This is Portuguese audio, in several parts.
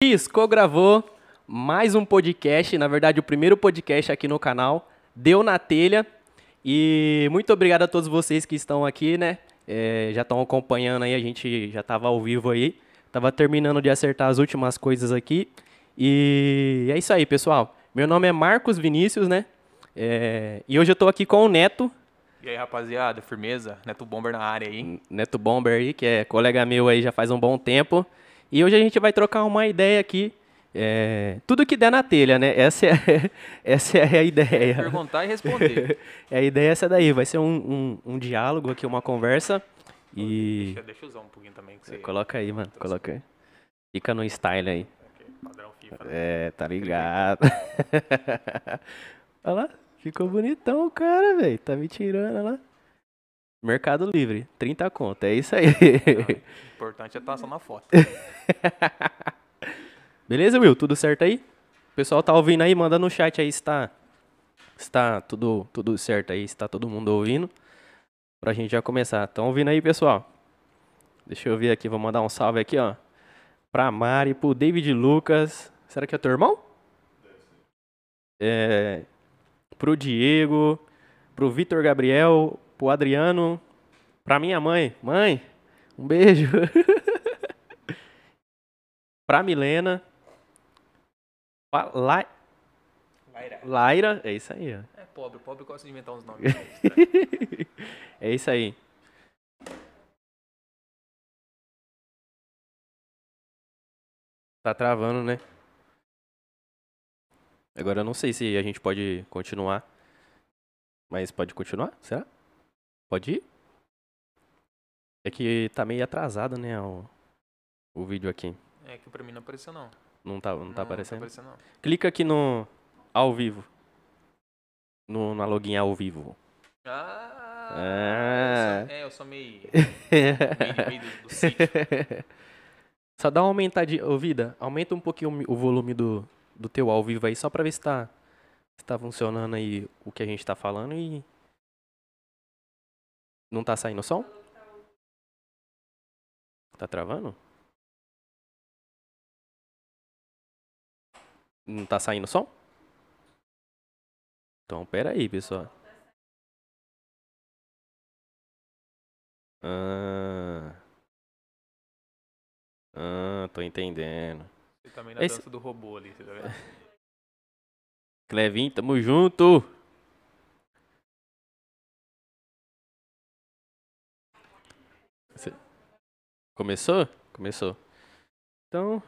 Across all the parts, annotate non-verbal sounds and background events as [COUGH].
Piscou gravou mais um podcast, na verdade o primeiro podcast aqui no canal, deu na telha. E muito obrigado a todos vocês que estão aqui, né? É, já estão acompanhando aí, a gente já estava ao vivo aí. Tava terminando de acertar as últimas coisas aqui. E é isso aí, pessoal. Meu nome é Marcos Vinícius, né? É, e hoje eu tô aqui com o Neto. E aí, rapaziada, firmeza? Neto Bomber na área aí. Neto Bomber aí, que é colega meu aí já faz um bom tempo. E hoje a gente vai trocar uma ideia aqui. É, tudo que der na telha, né? Essa é, [LAUGHS] essa é a ideia. Perguntar e responder. [LAUGHS] é, a ideia é essa daí. Vai ser um, um, um diálogo aqui, uma conversa. E. Deixa, deixa eu usar um pouquinho também. Que você... Coloca aí, mano. Coloca aí. Fica no style aí. Okay, padrão FIFA. Né? É, tá ligado. [LAUGHS] olha lá. Ficou bonitão o cara, velho. Tá me tirando, olha lá. Mercado Livre, 30 conto, é isso aí. [LAUGHS] o importante é estar só na foto. [LAUGHS] Beleza, Will? Tudo certo aí? O pessoal tá ouvindo aí? Manda no chat aí se tá, se tá tudo, tudo certo aí, se tá todo mundo ouvindo. Pra gente já começar. Estão ouvindo aí, pessoal? Deixa eu ver aqui, vou mandar um salve aqui, ó. Pra Mari, pro David Lucas. Será que é teu irmão? É, pro Diego, pro Vitor Gabriel, pro Adriano, pra minha mãe. Mãe, um beijo. [LAUGHS] pra Milena. Pra La... Laira. Laira, é isso aí, ó. É pobre, pobre gosta de inventar uns nomes. [LAUGHS] é isso aí. Tá travando, né? Agora eu não sei se a gente pode continuar. Mas pode continuar? Será? Pode ir? É que tá meio atrasado, né, o, o vídeo aqui. É que pra mim não apareceu não. Não tá, não, não tá aparecendo? Não tá aparecendo não. Clica aqui no ao vivo. No, na login ao vivo. Ah! Ah. Eu sou, é, eu sou meio... [LAUGHS] meio, meio do, do sítio. [LAUGHS] Só dá uma aumentadinha. Ô, Vida, aumenta um pouquinho o volume do, do teu ao vivo aí, só pra ver se tá, se tá funcionando aí o que a gente tá falando e... Não tá saindo som? Tá travando? Não tá saindo som? Então, pera aí, pessoal. Ah... Ah, tô entendendo. Você também na Esse- dança do robô ali, você tá vendo? [LAUGHS] Clevin, tamo junto. Cê- Começou? Começou. Então.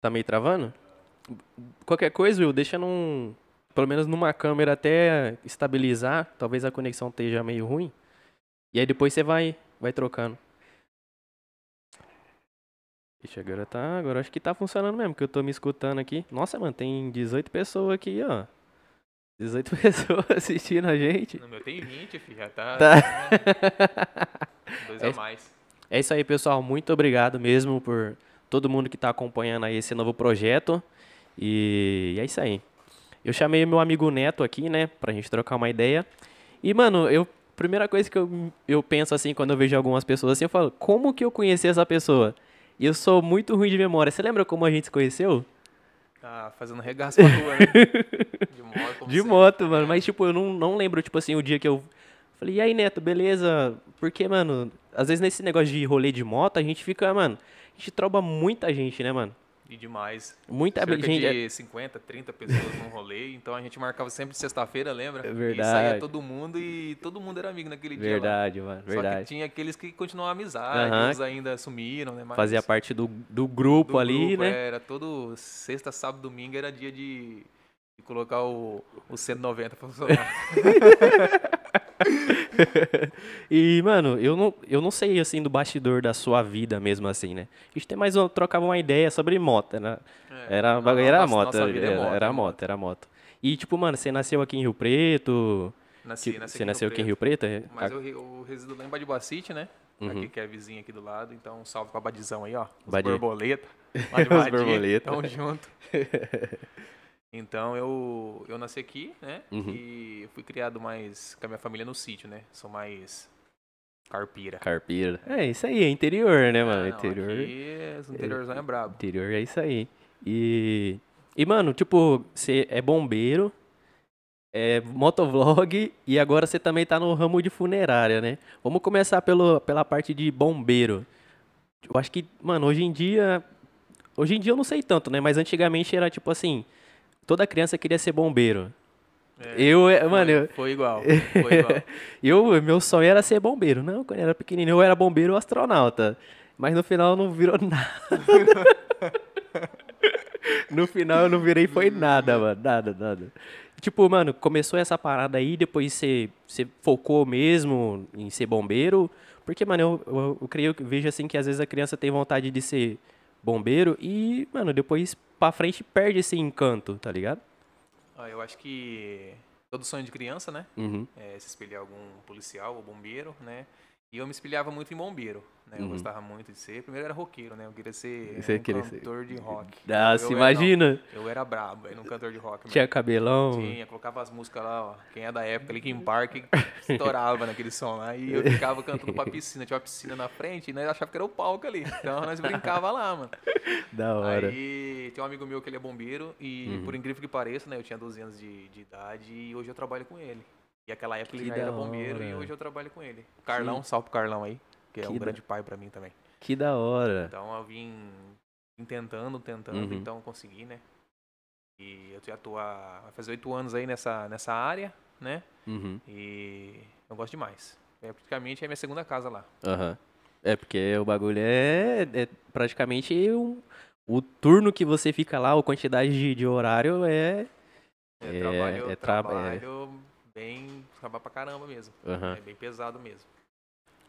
Tá meio travando? Qualquer coisa, Will, deixa num. Pelo menos numa câmera até estabilizar. Talvez a conexão esteja meio ruim. E aí depois você vai, vai trocando. Ixi, agora tá. Agora acho que tá funcionando mesmo, que eu tô me escutando aqui. Nossa, mano, tem 18 pessoas aqui, ó. 18 [LAUGHS] pessoas assistindo a gente. No meu tem 20, filho, já tá... Tá. [LAUGHS] Dois É a mais. É isso aí, pessoal. Muito obrigado mesmo por todo mundo que tá acompanhando aí esse novo projeto. E é isso aí. Eu chamei meu amigo Neto aqui, né, pra gente trocar uma ideia. E, mano, eu. Primeira coisa que eu, eu penso assim, quando eu vejo algumas pessoas assim, eu falo, como que eu conheci essa pessoa? E eu sou muito ruim de memória. Você lembra como a gente se conheceu? Tá fazendo regaço pra rua, né? [LAUGHS] De moto, De moto, mano. Mas, tipo, eu não, não lembro, tipo assim, o dia que eu falei, e aí, Neto, beleza? Porque, mano, às vezes nesse negócio de rolê de moto, a gente fica, mano, a gente tromba muita gente, né, mano? E demais. Muita Cerca gente. é de 50, 30 pessoas num rolê, então a gente marcava sempre sexta-feira, lembra? É E verdade. saía todo mundo e todo mundo era amigo naquele dia. lá. Verdade, mano, Só que verdade. tinha aqueles que continuavam a amizade, uns ainda sumiram, né? Mas Fazia parte do, do grupo do ali, grupo, né? Era todo sexta, sábado, domingo era dia de, de colocar o, o 190 pra funcionar. [LAUGHS] [LAUGHS] E, mano, eu não, eu não sei, assim, do bastidor da sua vida mesmo, assim, né? A gente tem mais um, trocava uma ideia sobre moto, né? É, Era, a- era a nossa- moto, nossa vida é era, moto, era é a moto, era a moto. E, tipo, mano, você nasceu aqui em Rio Preto? Nasci, Tipo, nasci você aqui nasceu aqui em Rio Preto? é? Mas A- eu, eu resido lá em Badibacite, né? Uhum. Aqui que é vizinho aqui do lado, então salve pra Badizão aí, ó. Os Badi. borboleta. [LAUGHS] Os borboleta. Tamo junto. [LAUGHS] Então eu, eu nasci aqui, né? Uhum. E fui criado mais com a minha família no sítio, né? Sou mais Carpira. Carpira. É, isso aí, é interior, né, mano? Não, interior. Aqui, esse interiorzão é brabo. Interior é isso aí. E. E, mano, tipo, você é bombeiro, é motovlog e agora você também tá no ramo de funerária, né? Vamos começar pelo, pela parte de bombeiro. Eu acho que, mano, hoje em dia. Hoje em dia eu não sei tanto, né? Mas antigamente era tipo assim: toda criança queria ser bombeiro. É, eu, é, foi, mano, eu, foi igual. [LAUGHS] Foi igual. eu, meu sonho era ser bombeiro. Não, quando eu era pequenininho eu era bombeiro ou astronauta. Mas no final não virou [LAUGHS] nada. no final eu não virei foi nada, mano. Nada, nada. Tipo, mano, começou essa parada aí, depois você, você focou mesmo em ser bombeiro. Porque, mano, eu, eu, eu creio que vejo assim que às vezes a criança tem vontade de ser bombeiro e, mano, depois pra frente perde esse encanto, tá ligado? Ah, eu acho que todo sonho de criança, né? Uhum. É se espelhar algum policial ou bombeiro, né? E eu me espelhava muito em bombeiro, né? Eu Uhum. gostava muito de ser. Primeiro era roqueiro, né? Eu queria ser Você um queria ser- cantor de rock. Nossa, eu imagina. Era, não, eu era brabo, era um cantor de rock. Tinha mano. cabelão. Tinha, colocava as músicas lá, ó. Quem é da época, Linkin Park, estourava naquele som lá. E eu ficava cantando pra piscina. Tinha uma piscina na frente e nós achava que era o palco ali. Então nós brincava lá, mano. Da hora. Aí tem um amigo meu que ele é bombeiro e Uhum. por incrível que pareça, né, eu tinha 12 anos de, de idade e hoje eu trabalho com ele. E aquela época ele Que da era bombeiro e hora. hoje eu trabalho com ele. O Carlão, salve pro Carlão aí, que é Que um da- grande pai pra mim também. Que da hora. Então eu vim, vim tentando, tentando, Uhum. então consegui, né? E eu já tô há, vai fazer oito anos aí nessa, nessa área, né? Uhum. E eu gosto demais. É praticamente é minha segunda casa lá. Aham. É, porque o bagulho é, é praticamente um, o turno que você fica lá, a quantidade de, de horário é. É, É, trabalho, é tra- trabalho bem, trabalho pra caramba mesmo. Aham. É bem pesado mesmo.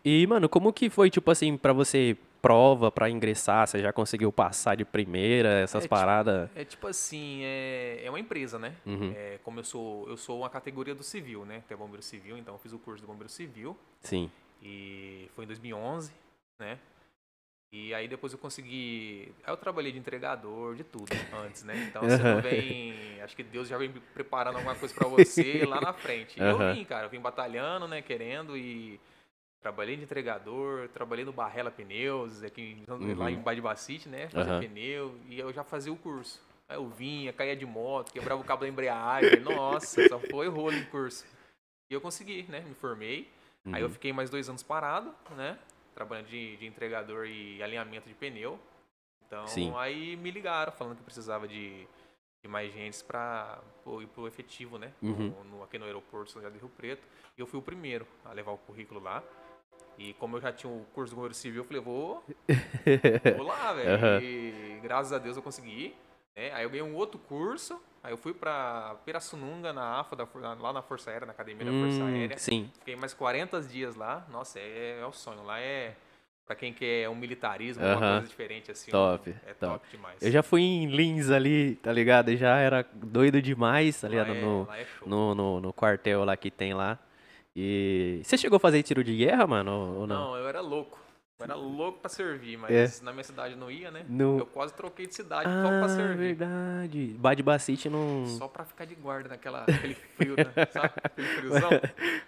E, mano, como que foi, tipo assim, pra você, prova pra ingressar? Você já conseguiu passar de primeira, essas É, tipo- paradas? É tipo assim, é, é uma empresa, né? Uhum. É, como eu sou, eu sou uma categoria do civil, né? Tem bombeiro civil, então eu fiz o curso do bombeiro civil Sim. e foi em 2011, né? E aí depois eu consegui, aí eu trabalhei de entregador, de tudo antes, né? Então você não Aham. vem, acho que Deus já vem preparando alguma coisa pra você [LAUGHS] lá na frente. E Aham. eu vim, cara, eu vim batalhando, né, querendo e trabalhei de entregador, trabalhei no Barrela Pneus, aqui em- lá Uhum. em Badibacite, né? Fazer pneu e eu já fazia o curso. Aí eu vinha, caía de moto, quebrava o cabo da embreagem. Nossa, só foi rolo em curso. E eu consegui, né? Me formei. Aí eu Uhum. fiquei mais dois anos parado, né? Trabalhando de, de entregador e alinhamento de pneu. Então, Sim. aí me ligaram falando que precisava de, de mais gente para ir pro efetivo, né? Uhum. No, no- aqui no aeroporto São José do Rio Preto. E eu fui o primeiro a levar o currículo lá. E como eu já tinha o curso do Governo Civil, eu falei, vou, [LAUGHS] vou lá, velho. Aham. E graças a Deus eu consegui. né? Aí eu ganhei um outro curso. Aí eu fui pra Pirassununga, na AFA, da lá na Força Aérea, na Academia da Força Hum, Aérea. sim. Fiquei mais 40 dias lá. Nossa, é, é o sonho. Lá é pra quem quer um militarismo, uma coisa diferente assim. Top, um- É top. top demais. Eu já fui em Lins ali, tá ligado? Eu já era doido demais, tá ligado? é, No, é no, no, no quartel lá que tem lá. E você chegou a fazer tiro de guerra, mano? Ou não? Não, eu era louco. Eu era louco pra servir, mas É. na minha cidade não ia, né? No- Eu quase troquei de cidade só Ah, pra servir. verdade. Bad Bacite não. Só pra ficar de guarda naquela, naquele frio, né? [LAUGHS] sabe? Aquele friozão.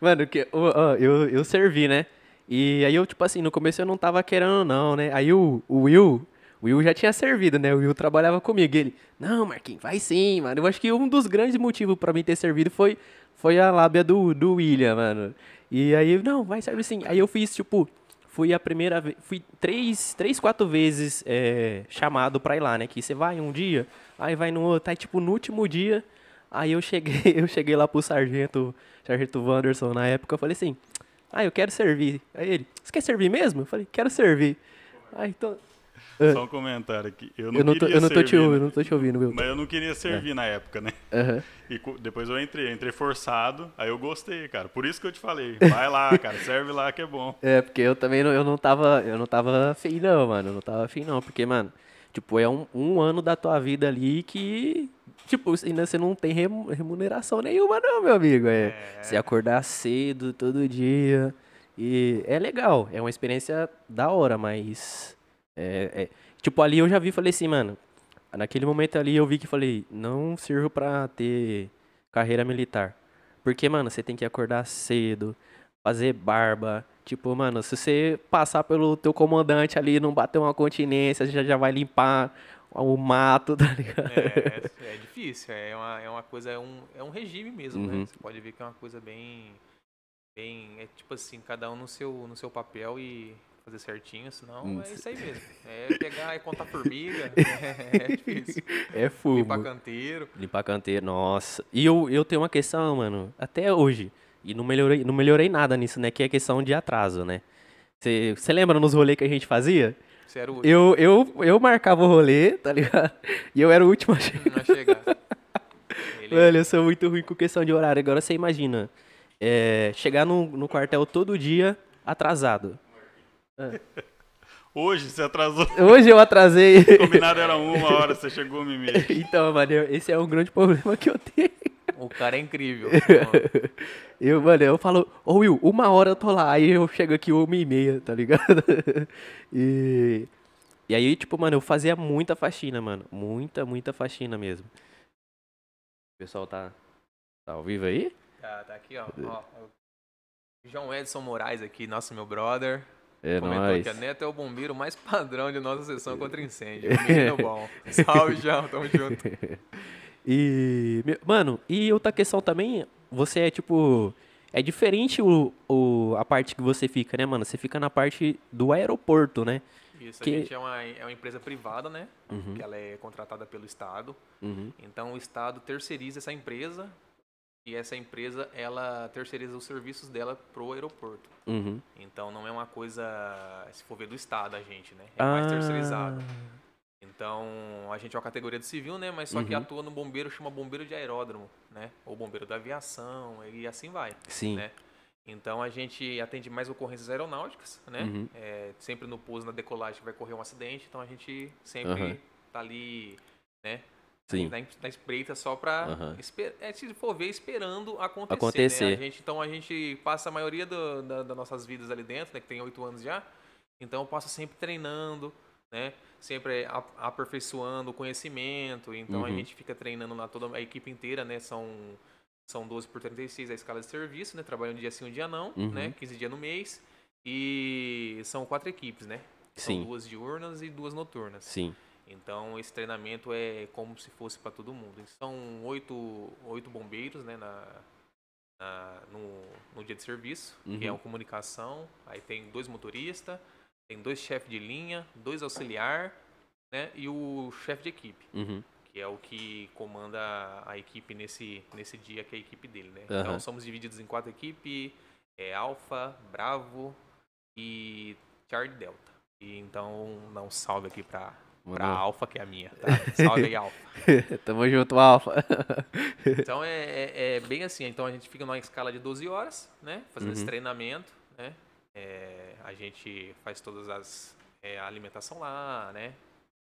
Mano, que, ó, eu, eu servi, né? E aí eu, tipo assim, no começo eu não tava querendo, não, né? Aí o, o Will, o Will já tinha servido, né? O Will trabalhava comigo. Ele, não, Marquinhos, vai sim, mano. Eu acho que um dos grandes motivos pra mim ter servido foi, foi a lábia do, do William, mano. E aí, não, vai servir sim. Aí eu fiz, tipo, fui a primeira vez, fui três, três, quatro vezes é, chamado pra ir lá, né? Que você vai um dia, aí vai no outro, aí tipo, no último dia, aí eu cheguei, [LAUGHS] eu cheguei lá pro sargento, sargento Wanderson na época, eu falei assim, ah, eu quero servir. Aí ele, você quer servir mesmo? Eu falei, quero servir. Aí então, Só um comentário aqui. Eu não, eu não tô, eu não tô te ouvindo, né? eu não tô te ouvindo, meu. Mas eu não queria servir na época, né? Aham. E depois eu entrei, eu entrei forçado, aí eu gostei, cara. Por isso que eu te falei, vai lá, [LAUGHS] cara, serve lá que é bom. É, porque eu também não, eu não tava, eu não tava afim não, mano, eu não tava afim não, porque, mano, tipo, é um, um ano da tua vida ali que, tipo, ainda você não tem remu- remuneração nenhuma não, meu amigo, é, você acordar cedo todo dia, e é legal, é uma experiência da hora, mas, é, é- tipo, ali eu já vi, e falei assim, mano, naquele momento ali eu vi que falei, não sirvo pra ter carreira militar, porque, mano, você tem que acordar cedo, fazer barba. Tipo, mano, se você passar pelo teu comandante ali e não bater uma continência, já já vai limpar o mato, [LAUGHS] tá ligado? É, é difícil, é uma, é uma coisa, é um, é um regime mesmo, Uhum. né? Você pode ver que é uma coisa bem, bem, é tipo assim, cada um no seu, no seu papel e fazer certinho, senão Hum, é isso aí mesmo. [LAUGHS] É pegar e contar formiga, é, [LAUGHS] é difícil. [LAUGHS] É fumo. Limpar canteiro. Limpar canteiro, nossa. E eu, eu tenho uma questão, mano, até hoje. E não melhorei, não melhorei nada nisso, né? Que é a questão de atraso, né? Você lembra nos rolês que a gente fazia? Você era o Eu, eu, eu marcava o rolê, tá ligado? E eu era o último a chegar. a chegar. Velho, eu sou muito ruim com questão de horário. Agora você imagina, é, chegar no, no quartel todo dia atrasado. Hoje você atrasou. Hoje eu atrasei. [LAUGHS] O combinado era uma hora, você chegou uma e meia. então, mano, esse é um grande problema que eu tenho. o cara é incrível. [LAUGHS] Eu, mano, eu falo, ô Will, uma hora eu tô lá, aí eu chego aqui uma e meia, tá ligado? [LAUGHS] E, e aí, tipo, mano, eu fazia muita faxina, mano. Muita, muita faxina mesmo. O pessoal tá, tá ao vivo aí? tá, tá aqui, ó. ó. João Edson Moraes aqui, nosso meu brother. É Comentou nóis. que a Neto é o bombeiro mais padrão de nossa sessão contra incêndio. Menino bom. [LAUGHS] Salve, João. Tamo junto. [LAUGHS] E, mano, e outra questão também, você é tipo. É diferente o, o, a parte que você fica, né, mano? Você fica na parte do aeroporto, né? Isso, Que- a gente é uma, é uma empresa privada, né? Uhum, Que ela é contratada pelo Estado. uhum, Então o Estado terceiriza essa empresa e essa empresa ela terceiriza os serviços dela pro aeroporto. uhum. Então não é uma coisa, se for ver do Estado a gente, né? É mais terceirizado. Ah, Então a gente é uma categoria de civil, né? Mas só que Uhum. atua no bombeiro, chama bombeiro de aeródromo, né? Ou bombeiro da aviação e assim vai. Sim. né? Então a gente atende mais ocorrências aeronáuticas, né? Uhum. É, sempre no pouso, na decolagem vai correr um acidente, então a gente sempre Aham. tá ali, né? Sim. Na, na espreita só pra, Aham. esper- é, se for ver, esperando acontecer. Acontecer. Né? A gente, então a gente passa a maioria do- da- das nossas vidas ali dentro, né? Que tem oito anos já. Então eu passo sempre treinando, né? Sempre a- aperfeiçoando o conhecimento. Então a Uhum. gente fica treinando lá toda a equipe inteira, né? São, são 12 por 36 a escala de serviço, né? Trabalhando um dia sim, um dia não, Uhum. né? 15 dias no mês. E são quatro equipes, né? São Sim. duas diurnas e duas noturnas. Sim. Então esse treinamento é como se fosse para todo mundo. São oito, oito bombeiros né, na, na- no, no dia de serviço, que é Uhum. uma comunicação. Aí tem dois motoristas, tem dois chefes de linha, dois auxiliar né, e o chefe de equipe, Uhum. que é o que comanda a equipe nesse, nesse dia, que é a equipe dele. Né? Aham. Então somos divididos em quatro equipes, é Alfa, Bravo e Charlie Delta. E então dá um salve aqui para Pra Mandou. Alfa, que é a minha, tá? Salve aí, Alfa. [LAUGHS] Tamo junto, Alfa. [LAUGHS] Então é, é- é bem assim, então a gente fica numa escala de 12 horas, né? Fazendo esse Uhum. treinamento, né? É, a gente faz todas as é, a alimentação lá, né?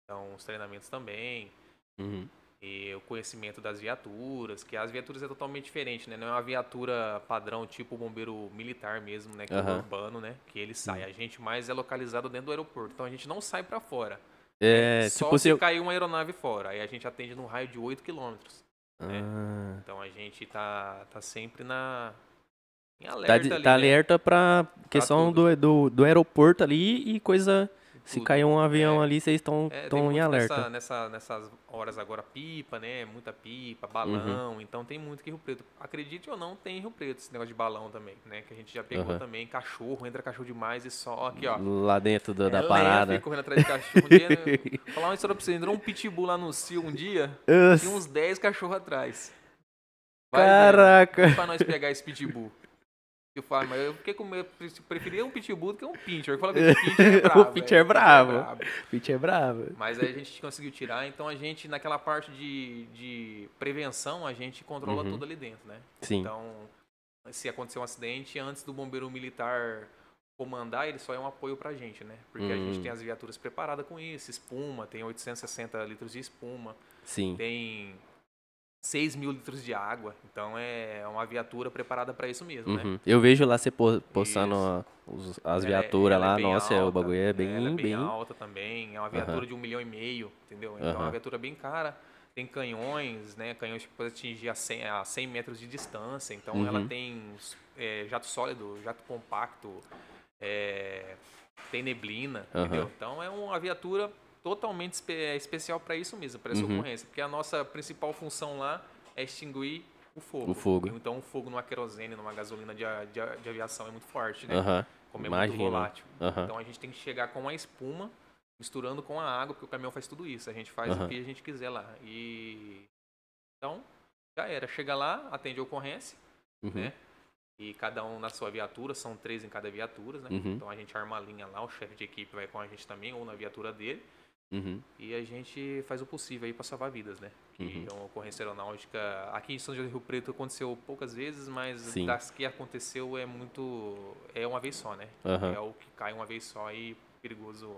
Então os treinamentos também. Uhum. E o conhecimento das viaturas, que as viaturas é totalmente diferente, né? Não é uma viatura padrão, tipo bombeiro militar mesmo, né? Que é o Aham. urbano, né? Que ele sai. A gente mais é localizado dentro do aeroporto. Então a gente não sai pra fora. É, Só tipo se se... cair uma aeronave fora. Aí a gente atende num raio de 8 quilômetros. Ah, Então a gente tá, tá sempre na. Em tá, alerta de- ali. tá né? alerta pra questão do, do, do aeroporto ali e coisa... Se cair um avião É. ali, vocês estão É, em alerta. Nessa, nessa- nessas horas agora, pipa, né? Muita pipa, balão. Uhum. Então tem muito que Rio Preto. Acredite ou não, tem em Rio Preto esse negócio de balão também, né? Que a gente já pegou Aham. também. Cachorro, entra cachorro demais e só aqui, ó. Lá dentro do- da É lenha, parada. fica correndo atrás de cachorro. Um dia, né, [LAUGHS] falar uma história pra você. Entrou um pitbull lá no Cio um dia, tinha uns 10 cachorros atrás. Vai. Caraca! pra nós pegar esse pitbull. Eu falo, mas eu fiquei com medo, preferia um pitbull do que um pincher. Eu falo que [LAUGHS] o pincher é bravo. O pincher é bravo. brabo. Pitch é bravo. Mas aí a gente conseguiu tirar, então a gente, naquela parte de, de prevenção, a gente controla Uhum. tudo ali dentro, né? Sim. Então, se acontecer um acidente, antes do bombeiro militar comandar, ele só é um apoio pra gente, né? Porque a gente Hum. tem as viaturas preparadas com isso, espuma, tem 860 litros de espuma, Sim. tem 6 mil litros de água, então é uma viatura preparada pra isso mesmo, né? Uhum. Eu vejo lá você po- postando Isso. as é- viaturas é lá, bem nossa, é, o alta, bagulho é né? bem, ela é bem, bem... alta também. É uma viatura Aham. de um milhão e meio, entendeu? Então é Aham. uma viatura bem cara. tem canhões, né? Canhões que podem atingir a 100, a 100 metros de distância. Então Uhum. ela tem é, jato sólido, jato compacto, é, tem neblina, entendeu? Então é uma viatura totalmente espe- é, especial para isso mesmo, para essa Uhum. ocorrência. Porque a nossa principal função lá é extinguir o fogo. O fogo. Então o fogo numa querosene, numa gasolina de, de, de aviação é muito forte, né? Aham. Como é Imagino. muito volátil. Aham. Então a gente tem que chegar com a espuma, misturando com a água, porque o caminhão faz tudo isso. A gente faz Aham. o que a gente quiser lá. E então já era. Chega lá, atende a ocorrência, Uhum. né? E cada um na sua viatura, são três em cada viatura, né? Uhum. Então a gente arma a linha lá, o chefe de equipe vai com a gente também, ou na viatura dele. Uhum. E a gente faz o possível aí para salvar vidas, né? Que Uhum. é uma ocorrência aeronáutica. Aqui em São José do Rio Preto aconteceu poucas vezes, mas Sim. das que aconteceu é muito. É uma vez só, né? Aham. É o que cai uma vez só e perigoso.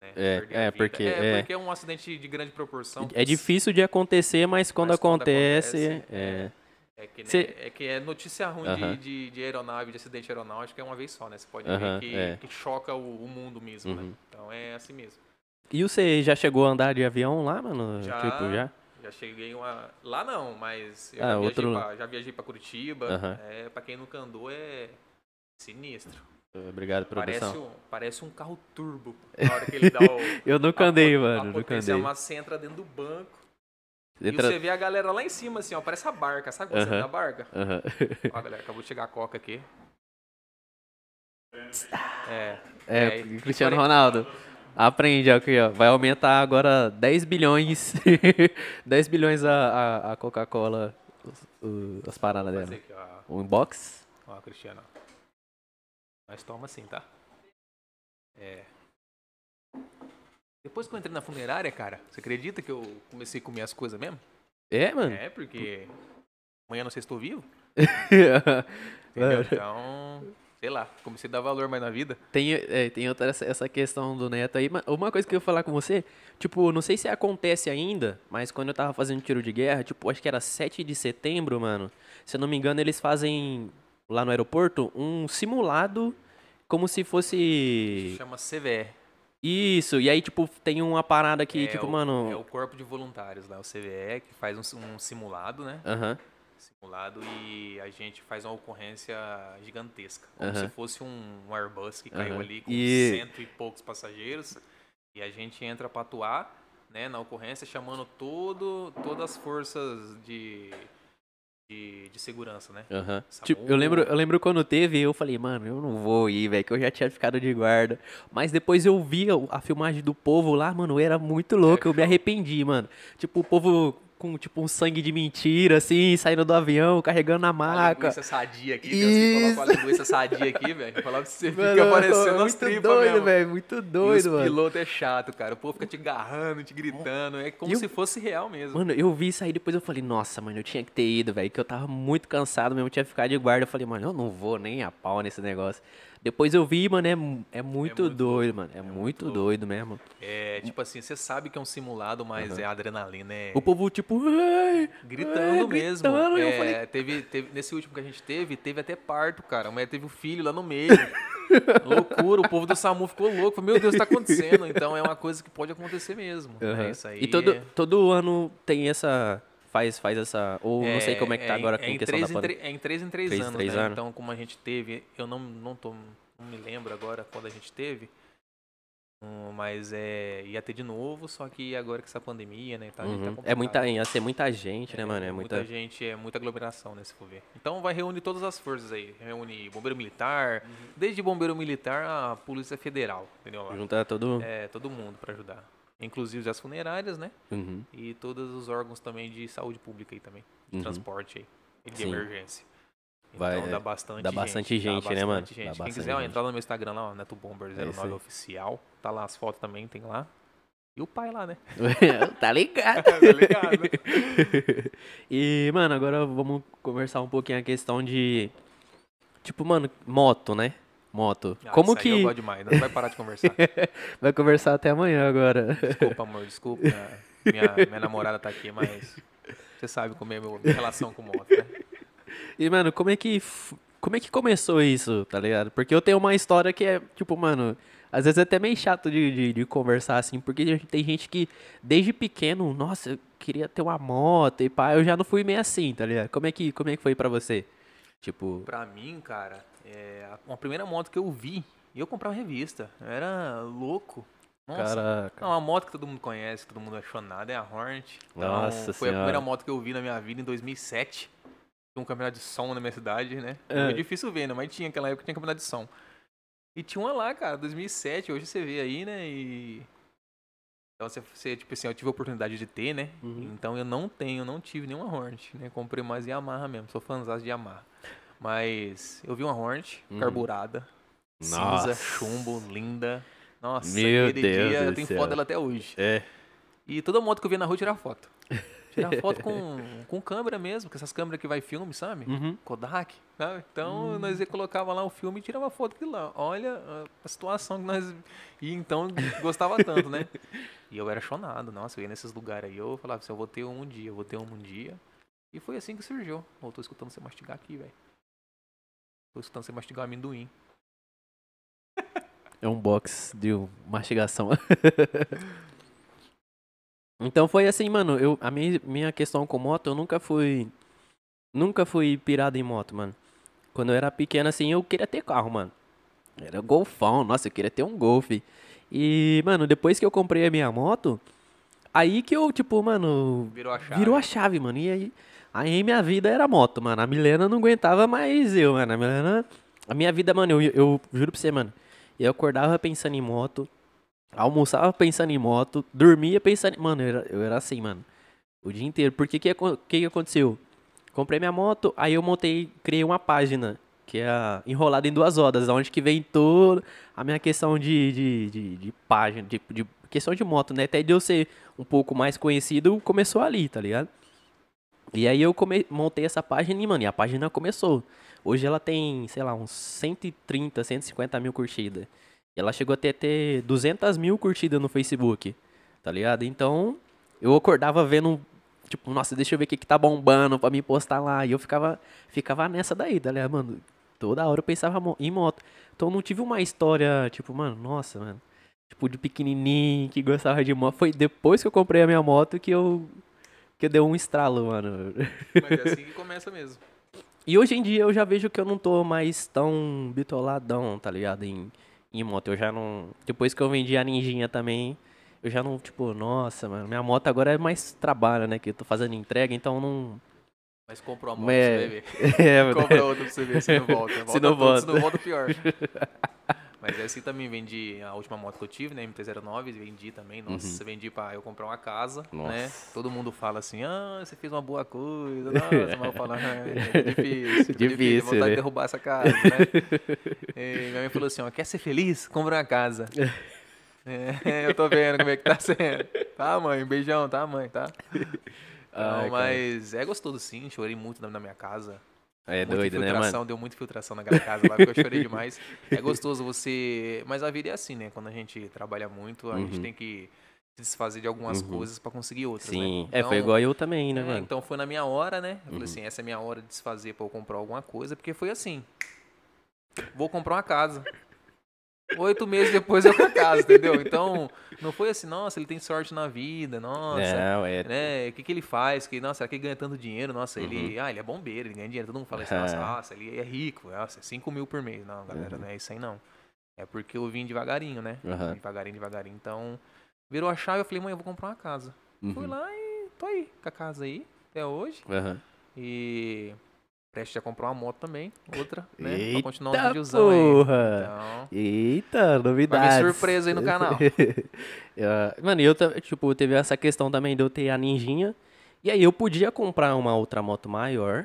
Né? É, é, porque- é, é. porque é um acidente de grande proporção. É difícil de acontecer, mas quando Mas quando acontece, acontece, é. É que, né, Cê- é que é notícia ruim de- Aham. de, de aeronave, de acidente aeronáutico, é uma vez só, né? Você pode Aham, ver que, é. que choca o, o mundo mesmo, Uhum. né? Então é assim mesmo. E você já chegou a andar de avião lá, mano? Já. Tipo, já? Já cheguei uma. Lá não, mas eu Ah, já, outro- viajei pra, já viajei pra Curitiba. Aham. É, pra quem nunca andou, é sinistro. Obrigado, produção. Parece um, parece um carro turbo. Na hora que ele dá o. [LAUGHS] Eu nunca a andei, pot- mano. A Nunca potência andei. mas você entra dentro do banco. Entra- E você vê a galera lá em cima, assim, ó. Parece a barca. Sabe quando você Aham. vê a barca? Aham. Ó, galera, acabou de chegar a coca aqui. [LAUGHS] É. É, É, Cristiano Ronaldo. Aprende aqui, ó. Vai aumentar agora 10 bilhões. [LAUGHS] 10 bilhões a, a, a Coca-Cola, as paradas dela. aqui, ó. O inbox? Ó, Cristiano. Mas toma assim, tá? É. Depois que eu entrei na funerária, cara, você acredita que eu comecei a comer as coisas mesmo? É, mano. É, porque amanhã não sei se estou vivo, [LAUGHS] entendeu? Então, sei lá, comecei a dar valor mais na vida. Tem, é, tem outra essa, essa questão do neto aí. mas Uma coisa que eu ia falar com você, tipo, não sei se acontece ainda, mas quando eu tava fazendo tiro de guerra, tipo, acho que era 7 de setembro, mano. Se eu não me engano, eles fazem lá no aeroporto um simulado como se fosse. Chama CVE. Isso, e aí, tipo, tem uma parada que, é tipo, o, mano. É o Corpo de Voluntários lá, o CVE, que faz um, um simulado, né? Aham. Simulado e a gente faz uma ocorrência gigantesca. Como Aham. se fosse um, um Airbus que caiu Aham. ali com E- cento e poucos passageiros. E a gente entra para atuar né, na ocorrência, chamando todo, todas as forças de, de, de segurança, né? SAMU. Tipo, eu lembro, eu lembro quando teve, eu falei, mano, eu não vou ir, velho, que eu já tinha ficado de guarda. Mas depois eu vi a, filmagem do povo lá, mano, era muito louco, eu me show. arrependi, mano. Tipo, o povo com, tipo, um sangue de mentira, assim, saindo do avião, carregando na A maca. linguiça sadia aqui, Deus que Isso. coloca a linguiça sadia aqui, velho. Falar pra você, Mano, fica aparecendo as muito tripas doido, mesmo. velho, muito doido, mano. pilotos é chato, cara. O povo fica te agarrando, te gritando. É como E o- se fosse real mesmo. Mano, eu vi isso aí, depois eu falei, nossa, mano, eu tinha que ter ido, velho, que eu tava muito cansado mesmo, tinha que ficar de guarda. Eu falei, mano, eu não vou nem a pau nesse negócio. Depois eu vi, mano, é, mu- é muito muito doido, mano, é, muito louco. doido mesmo. É, tipo assim, você sabe que é um simulado, mas é adrenalina, é O povo, tipo, ai, gritando é, mesmo. gritando, É, falei, teve, teve, nesse último que a gente teve, teve até parto, cara. A mulher teve um filho lá no meio. [LAUGHS] Loucura, o povo do SAMU ficou louco. Meu Deus, tá acontecendo. Então é uma coisa que pode acontecer mesmo. Aham. É isso aí. E todo, todo ano tem essa. Faz, faz essa. Ou não sei como é que tá em- agora com é em questão três da em pandemia. É em três em três, Três anos, três né? anos. Então, como a gente teve, eu não, não, tô, não me lembro agora quando a gente teve. hum, Mas é, ia ter de novo, só que agora com essa pandemia, né? Tá, tá Uhum. É complicado. muita, ia ser muita gente, né, mano? É muita. gente, é muita aglomeração, né, se for ver. Então vai reunir todas as forças aí. Reúne bombeiro militar, Uhum. desde bombeiro militar a polícia federal, entendeu? Juntar todo. É, todo mundo pra ajudar. Inclusive as funerárias, né? Uhum. E todos os órgãos também de saúde pública aí também. De Uhum. transporte aí. E de Sim. emergência. Vai, Então é, dá bastante dá gente. bastante gente, né, mano? bastante Dá gente. Quem quiser, ó, gente. entrar no meu Instagram lá, ó, Neto Bomber É isso 09 aí. oficial. Tá lá as fotos também, tem lá. E o pai lá, né? [LAUGHS] tá ligado? [LAUGHS] tá ligado? [LAUGHS] e, mano, agora vamos conversar um pouquinho a questão de. Tipo, mano, moto, né? Moto. Ah, Como isso aí Eu que. gosto demais, não vai parar de conversar. [LAUGHS] Vai conversar até amanhã agora. Desculpa, amor, desculpa. [LAUGHS] Minha, minha, namorada tá aqui, mas você sabe como é a minha relação com moto, né? E, mano, como é que. Como é que começou isso, tá ligado? Porque eu tenho uma história que é, tipo, mano, às vezes é até meio chato de, de, de conversar assim, porque tem gente que, desde pequeno, nossa, queria ter uma moto e pá, eu já não fui meio assim, tá ligado? Como é que, como é que foi pra você? Tipo, Pra mim, cara, é, a- uma primeira moto que eu vi, e eu comprava revista. Eu era louco. Nossa. caraca. Não, uma moto que todo mundo conhece, que todo mundo é apaixonado, é a Hornet. Então, Nossa foi a Senhora. primeira moto que eu vi na minha vida em 2007. Tinha um campeonato de som na minha cidade, né? É. É difícil ver, né? Mas tinha, aquela época tinha campeonato de som. E tinha uma lá, cara, 2007. Hoje você vê aí, né? E... Então você, você, tipo assim, eu tive a oportunidade de ter, né? Uhum. Então eu não tenho, não tive nenhuma Hornet, né? Comprei mais Yamaha mesmo, sou fãzão de Yamaha. Mas eu vi uma Hornet, Uhum. carburada, Nossa. cinza, chumbo, linda. Nossa, Meu aquele Deus dia eu tenho céu. foto dela até hoje. É. E toda moto que eu via na rua eu tirava foto. Tirava [LAUGHS] foto com, com câmera mesmo, com essas câmeras que vai filme, sabe? Uhum. Kodak, sabe? Então nós ia- colocava lá o filme e tirava foto de lá. Olha a- situação que nós. E então gostava tanto, né? [LAUGHS] E eu era chonado, nossa, eu ia nesses lugares aí, eu falava assim, eu vou ter um dia, eu vou ter um um dia. E foi assim que surgiu. Eu tô escutando você mastigar aqui, velho. Tô escutando você mastigar amendoim. [LAUGHS] É um box de mastigação. [LAUGHS] então foi assim, mano. Eu, a minha, minha questão com moto, eu nunca fui. Nunca fui pirado em moto, mano. Quando eu era pequeno, assim, eu queria ter carro, mano. Era golfão, nossa, eu queria ter um golfe. E, mano, depois que eu comprei a minha moto, aí que eu, tipo, mano, Virou a chave. Virou a chave, mano. E aí, aí minha vida era moto, mano. A Milena não aguentava mais eu, mano. A Milena. A minha vida, mano, eu, eu juro pra você, mano. Eu acordava pensando em moto, almoçava pensando em moto, dormia pensando em. Mano, eu era, eu era assim, mano. O dia inteiro. Porque que que, que aconteceu? Comprei minha moto, aí eu montei, criei uma página, que é a enrolada em duas rodas, onde que vem toda a minha questão de, de, de, de página, de, de questão de moto, né? Até de eu ser um pouco mais conhecido, começou ali, tá ligado? E aí eu come- montei essa página e, mano, e a página começou. Hoje ela tem, sei lá, uns 130, 150 mil curtidas. Ela chegou até ter 200 mil curtidas no Facebook, tá ligado? Então, eu acordava vendo, tipo, nossa, deixa eu ver o que que tá bombando pra me postar lá. E eu ficava, ficava nessa daí, tá ligado, mano? Toda hora eu pensava em moto. Então, não tive uma história, tipo, mano, nossa, mano. Tipo, de pequenininho, que gostava de moto. Foi depois que eu comprei a minha moto que eu, que eu dei um estralo, mano. Mas é assim que começa mesmo. E hoje em dia eu já vejo que eu não tô mais tão bitoladão, tá ligado? Em, em moto. Eu já não. Depois que eu vendi a Ninjinha também, eu já não, tipo, nossa, mano, minha moto agora é mais trabalho, né? Que eu tô fazendo entrega, então não. Mas comprou a moto É. pra você ver. [LAUGHS] É. Compra outra pra você ver se não volta. volta [LAUGHS] Se não volta. Se não volta, pior. [LAUGHS] Mas assim também vendi a última moto que eu tive, né? MT-09, vendi também. Nossa, vendi pra eu comprar uma casa, né? Uhum. Nossa. Todo mundo fala assim, ah, você fez uma boa coisa. [LAUGHS] Nossa, mas eu falo, ah, é difícil, Difícil, vontade né? de derrubar essa casa, né? [LAUGHS] e minha mãe falou assim, ó, quer ser feliz? Compra uma casa. [LAUGHS] É, eu tô vendo como é que tá sendo. Tá, mãe? Beijão, tá, mãe? Tá? Ai, mas é gostoso sim, chorei muito na minha casa. É Muita doido, né, mano? deu muita filtração naquela casa lá, porque eu chorei demais. É gostoso você. Mas a vida é assim, né? Quando a gente trabalha muito, a gente Uhum. tem que se desfazer de algumas Uhum. coisas pra conseguir outras. Sim. Né? É, foi Então, igual eu também, né, é, mano? Então foi na minha hora, né? Eu falei Uhum. assim: essa é a minha hora de desfazer pra eu comprar alguma coisa, porque foi assim. Vou comprar uma casa. Oito meses depois eu com a casa, entendeu? Então, não foi assim, nossa, ele tem sorte na vida, nossa Não, é. né? O que, que ele faz? Que, nossa, será que ele ganha tanto dinheiro? Nossa, Uhum. ele. Ah, ele é bombeiro, ele ganha dinheiro. Todo mundo fala assim, nossa, [LAUGHS] É. nossa, ele é rico, nossa, 5 mil por mês. Não, galera, Uhum. não é isso aí não. É porque eu vim devagarinho, né? Aham. Devagarinho, devagarinho. Então, virou a chave, eu falei, mãe, eu vou comprar uma casa. Fui Uhum. lá e tô aí, com a casa aí, até hoje. E prestes a comprar uma moto também, outra, né? Eita pra continuar os videozão aí. porra! Então, Eita, vai novidades. vir surpresa aí no canal. [LAUGHS] Mano, eu, tipo, teve essa questão também de eu ter a Ninjinha. E aí eu podia comprar uma outra moto maior.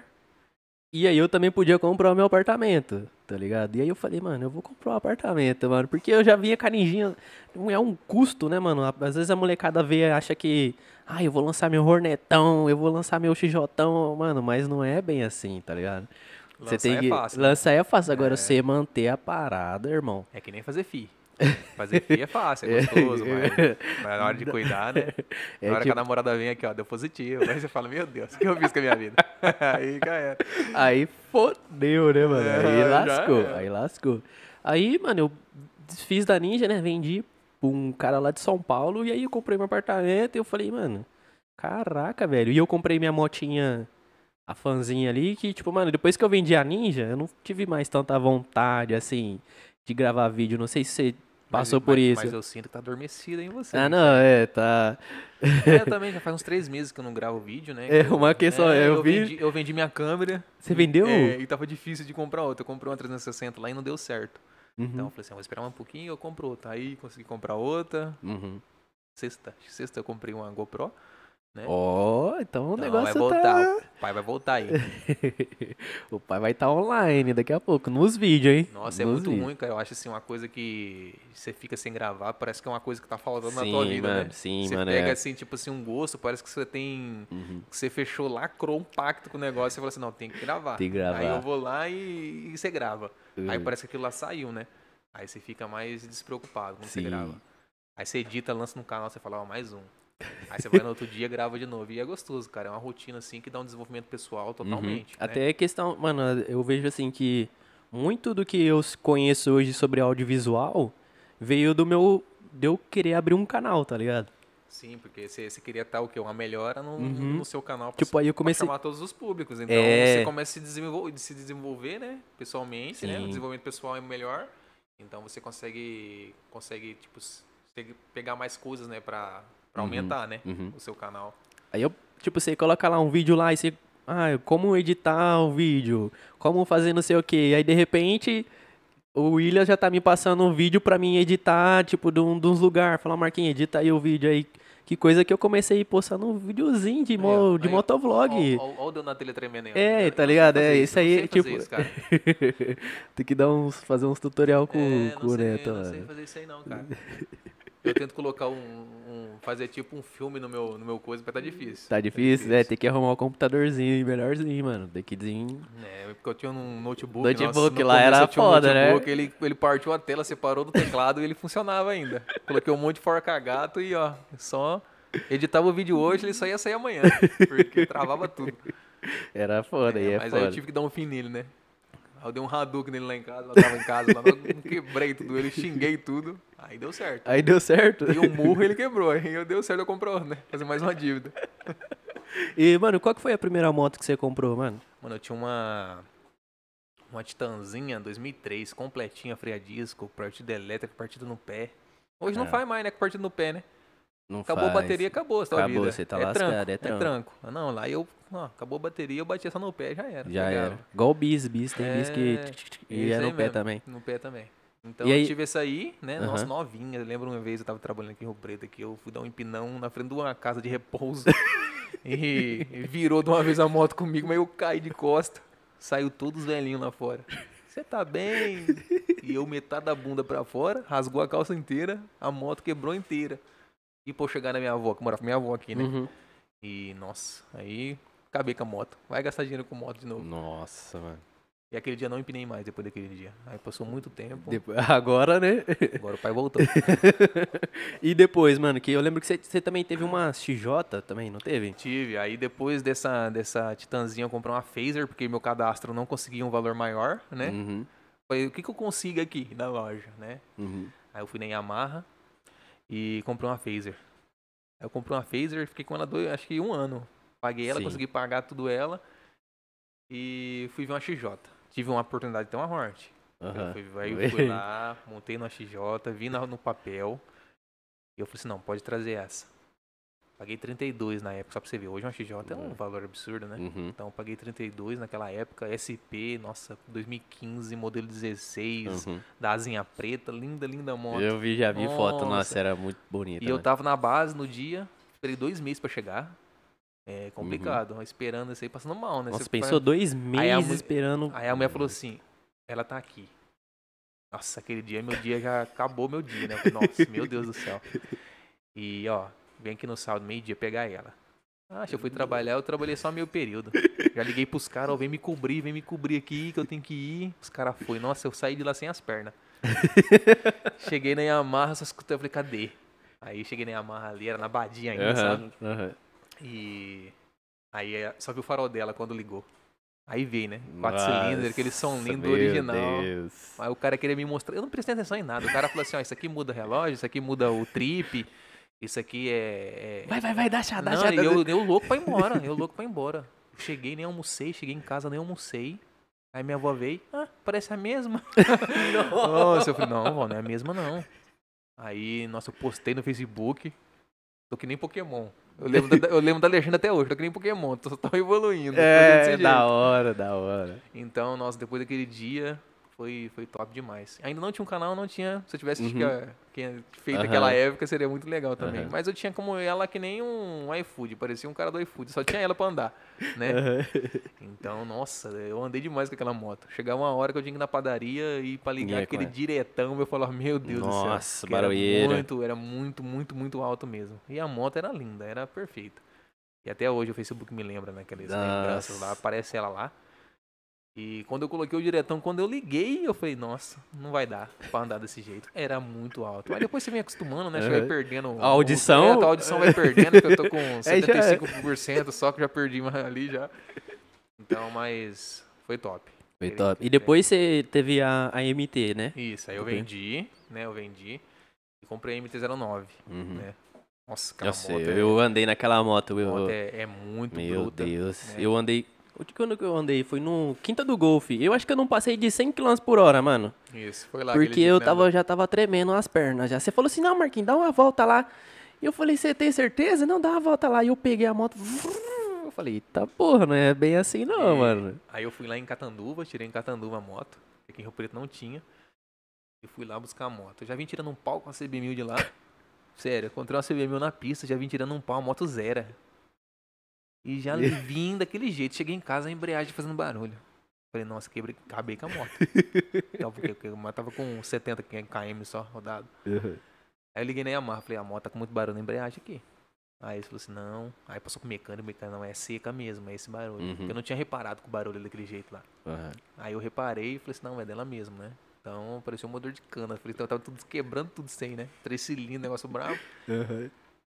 E aí eu também podia comprar o meu apartamento, tá ligado? E aí eu falei, mano, eu vou comprar um apartamento, mano. Porque eu já vinha com a Ninjinha. Não é um custo, né, mano? Às vezes a molecada vê e acha que. Ah, eu vou lançar meu Hornetão, eu vou lançar meu XJão, mano, mas não é bem assim, tá ligado? Você Lançar tem é que. fácil, né? Lançar é fácil, agora É. você manter a parada, irmão. É que nem fazer FI. Fazer FI é fácil, [LAUGHS] é gostoso, mas, mas na hora de cuidar, né? É Na hora que tipo- a namorada vem aqui, ó, deu positivo. Aí você fala, meu Deus, o que eu fiz com a minha vida? [LAUGHS] Aí já era. Aí fodeu, né, mano? Aí É, lascou, aí lascou. Aí, mano, eu desfiz da Ninja, né? Vendi pra um cara lá de São Paulo e aí eu comprei meu apartamento e eu falei, mano, Caraca, velho. E eu comprei minha motinha, a fanzinha ali, que, tipo, mano, depois que eu vendi a Ninja, eu não tive mais tanta vontade, assim, de gravar vídeo. Não sei se você Mas- passou por mas- isso. Mas eu sinto que tá adormecida em você. Ah, né? não, é, tá. É, eu [LAUGHS] também já faz uns três meses que eu não gravo vídeo, né? É, eu- uma questão, é, eu eu, vi- vendi, eu vendi minha câmera. Você vendeu? É, e tava difícil de comprar outra. Eu comprei uma 360 lá e não deu certo. Uhum, Então eu falei assim, vou esperar um pouquinho e eu compro outra. Aí consegui comprar outra. uhum. Sexta, sexta eu comprei uma GoPro. Né? Ó, então o Então, negócio vai voltar. tá... O pai vai voltar aí. [LAUGHS] o pai vai estar online daqui a pouco, nos vídeos, hein? Nossa, é Nos muito vídeos. ruim, cara. Eu acho assim, uma coisa que você fica sem gravar, parece que é uma coisa que tá faltando na Sim, tua vida, mano, né? sim, você mano, pega é. assim, tipo assim, um gosto, parece que você tem. Uhum. que Você fechou, lacrou um pacto com o negócio e falou assim, não, tem que gravar. Tem que gravar. Aí eu vou lá e, e você grava. Aí Uhum. parece que aquilo lá saiu, né? Aí você fica mais despreocupado quando você Sim. grava. Aí você edita, lança no canal, você fala, ó, mais um. Aí você vai no [LAUGHS] outro dia, grava de novo. E é gostoso, cara. É uma rotina assim que dá um desenvolvimento pessoal totalmente. Uhum. né? Até questão, mano, eu vejo assim que muito do que eu conheço hoje sobre audiovisual veio do meu de eu querer abrir um canal, tá ligado? Sim, porque você, você queria estar o quê? Uma melhora no, Uhum. no seu canal pra, Tipo, aí eu pra comecei chamar todos os públicos. Então É. você começa a se desenvolver, se desenvolver né? Pessoalmente, né? O Sim. desenvolvimento pessoal é melhor. Então você consegue, consegue tipo, pegar mais coisas, né? Pra, pra Uhum. aumentar, né? Uhum. O seu canal. Aí eu, tipo, você coloca lá um vídeo lá e você, ah, como editar o vídeo, como fazer não sei o quê. Aí de repente o William já tá me passando um vídeo pra mim editar, tipo, de, um, de uns lugares. Fala, Marquinhos, edita aí o vídeo aí. Que coisa que eu comecei postando um videozinho de, mo, de aí, motovlog. Ó o deu na telha tremendo aí. É, Eu tá ligado? É, isso, isso aí, tipo- isso, cara. [LAUGHS] Tem que dar uns, fazer uns tutorial com, É, com o Neto. não sei mano. fazer isso aí não, cara. [LAUGHS] Eu tento colocar um, um- fazer tipo um filme no meu, no meu coisa, mas tá difícil. Tá difícil? É, tem que arrumar um computadorzinho melhorzinho, mano. Desenho. É, porque eu tinha um notebook. Notebook nossa, no lá era tinha um foda, né? notebook, Ele, ele partiu a tela, separou do teclado e ele funcionava ainda. Coloquei um monte de forca-gato e ó, só editava o vídeo hoje, ele só ia sair amanhã. Porque travava tudo. [LAUGHS] Era foda, aí É, é mas foda. aí eu tive que dar um fim nele, né? Aí eu dei um Hadouken nele lá em casa, eu tava em casa, lá, quebrei tudo ele, xinguei tudo. Aí deu certo. Aí deu certo. E o murro ele quebrou, aí eu deu certo, eu comprei outro, né? Fazer mais uma dívida. E, mano, qual que foi a primeira moto que você comprou, mano? Mano, eu tinha uma. Uma Titanzinha 2003, completinha, freio a disco, partida elétrica, partida no pé. Hoje não É. faz mais, né? Com partida no pé, né? Não Acabou faz. a bateria, acabou a sua Acabou, vida. você tá é lascado, tranco, é é tranco. tranco. Ah, Não, lá eu. ó, acabou a bateria, eu batia só no pé, já era. Já pegava. era. Igual o bis, bis. Tem bis que... É, E é aí no pé mesmo, também. No pé também. Então E aí- eu tive essa aí, né? Nossa, Aham. novinha. Eu lembro uma vez eu tava trabalhando aqui em Rio Preto, que eu fui dar um empinão na frente de uma casa de repouso. e, [LAUGHS] e virou de uma vez a moto comigo, mas eu caí de costa. Saiu todos os velhinhos lá fora. Você tá bem? E eu metade da bunda pra fora, rasgou a calça inteira, a moto quebrou inteira. E por chegar na minha avó, que morava com minha avó aqui, né? Uhum. E nossa, aí acabei com a moto. Vai gastar dinheiro com moto de novo. Nossa, mano. E aquele dia não empinei mais depois daquele dia. Aí passou muito tempo. Depois- [LAUGHS] Agora, né? Agora o pai voltou. [LAUGHS] e depois, mano, que eu lembro que você, você também teve uma XJ também, não teve? Tive. Aí depois dessa, dessa Titanzinha eu comprei uma Phaser, porque meu cadastro não conseguia um valor maior, né? Uhum. Falei, o que, que eu consigo aqui na loja, né? Uhum. Aí eu fui na Yamaha e comprei uma Phaser. Eu comprei uma Phaser, fiquei com ela dois, acho que um ano. Paguei ela, Sim. consegui pagar tudo ela. E fui ver uma XJ. Tive uma oportunidade de ter uma Hornet. Eu fui, aí eu fui lá, montei no XJ, vi na- no papel. E eu falei assim, não, pode trazer essa. Paguei 32 na época, só pra você ver. Hoje uma XJ é um Uhum. valor absurdo, né? Uhum. Então eu paguei 32 naquela época, SP, nossa, 2015, modelo 16, Uhum. da asinha preta, linda, linda moto. Eu vi, já vi foto, nossa, Nossa. era muito bonita. E eu mano. tava na base no dia, esperei dois meses pra chegar. É complicado, esperando isso aí, passando mal, né? Uhum. Nossa, Você pensou dois a meses mu- esperando. Aí a mulher falou assim, ela tá aqui. Nossa, aquele dia, meu dia já acabou meu dia, né? Eu Nossa, meu Deus do céu. E, ó, vem aqui no sábado, meio-dia, pegar ela. Ah, eu fui trabalhar, eu trabalhei só meio período. [LAUGHS] Já liguei pros caras, ó, vem me cobrir, vem me cobrir aqui, que eu tenho que ir. Os caras foi. Nossa, eu saí de lá sem as pernas. [LAUGHS] cheguei na Yamaha, só escutei, eu falei, cadê? Aí cheguei na Yamaha ali, era na Badia ainda, sabe? Aham, aham. E aí é, só vi o farol dela quando ligou. Aí veio, né? Quatro Nossa, cilindros, aquele som lindo original. Deus. Aí o cara queria me mostrar. Eu não prestei atenção em nada. O cara falou assim: ó, isso aqui muda o relógio, isso aqui muda o trip. Isso aqui é. é- Vai, vai, vai, dá chá, dá Não, chá. eu, eu louco pra ir [LAUGHS] embora, eu louco pra ir embora. Cheguei, nem almocei, cheguei em casa, nem almocei. Aí minha avó veio, ah, parece a mesma. [LAUGHS] Nossa, eu falei, não, vó, não é a mesma não. Aí, nossa, eu postei no Facebook, tô que nem Pokémon. Eu lembro da, eu lembro da legenda até hoje, tô que nem Pokémon, tô, tô evoluindo. É, da hora, da hora. Então, nossa, depois daquele dia, foi, foi top demais. Ainda não tinha um canal, não tinha. Se eu tivesse Uhum. que feito Aham. aquela época, seria muito legal também. Aham. Mas eu tinha como ela que nem um iFood, parecia um cara do iFood, só tinha ela pra andar, né? Então, nossa, eu andei demais com aquela moto. Chegava uma hora que eu tinha que ir na padaria e pra ligar aquele ela. diretão, eu falava, meu Deus do céu. Nossa, que era barulheira. muito, era muito, muito, muito alto mesmo. E a moto era linda, era perfeita. E até hoje o Facebook me lembra, né? Aquelas lembranças lá, Nossa. aparece ela lá. E quando eu coloquei o diretão, quando eu liguei, eu falei, nossa, não vai dar pra andar desse jeito. Era muito alto. Aí depois você vem acostumando, né? Você vai perdendo. A audição? É, a audição vai perdendo, porque eu tô com [LAUGHS] Aí já é. 75% só que já perdi ali já. Então, mas foi top. Foi top. E depois você teve a, a MT, né? Isso, aí eu vendi, né? Eu vendi e comprei a MT-09, Uhum. né? Nossa, aquela sei, moto, é, eu andei naquela moto. Eu, moto é, é muito meu bruta. Deus. né? Eu andei. Onde que eu- andei? Foi no Quinta do Golfe. Eu acho que eu não passei de 100 km por hora, mano. Isso, foi lá. Porque eu tava, já tava tremendo as pernas já. Você falou assim, não, Marquinhos, dá uma volta lá. E eu falei, você tem certeza? Não, dá uma volta lá. E eu peguei a moto. Eu falei, eita porra, não é bem assim não, E mano. Aí eu fui lá em Catanduva, tirei em Catanduva a moto, aqui em Rio Preto não tinha. E fui lá buscar a moto. Eu já vim tirando um pau com a CB1000 de lá. Sério, encontrei uma CB1000 na pista, já vim tirando um pau, a moto zero. E já vim daquele jeito. Cheguei em casa, a embreagem fazendo barulho. Falei, nossa, quebrei, acabei com a moto. [LAUGHS] então, porque porque a moto tava com 70 km só rodado. Aí eu liguei na Yamaha, falei, a moto tá com muito barulho na embreagem aqui. Aí ele falou assim, não. Aí passou pro mecânico, o mecânico, não, é seca mesmo, é esse barulho. Uhum. Porque eu não tinha reparado com o barulho daquele jeito lá. Aham. Aí eu reparei e falei assim, não, é dela mesmo, né? Então parecia um motor de cana. Falei, então tava tudo quebrando tudo sem, né? Três cilindros, negócio bravo.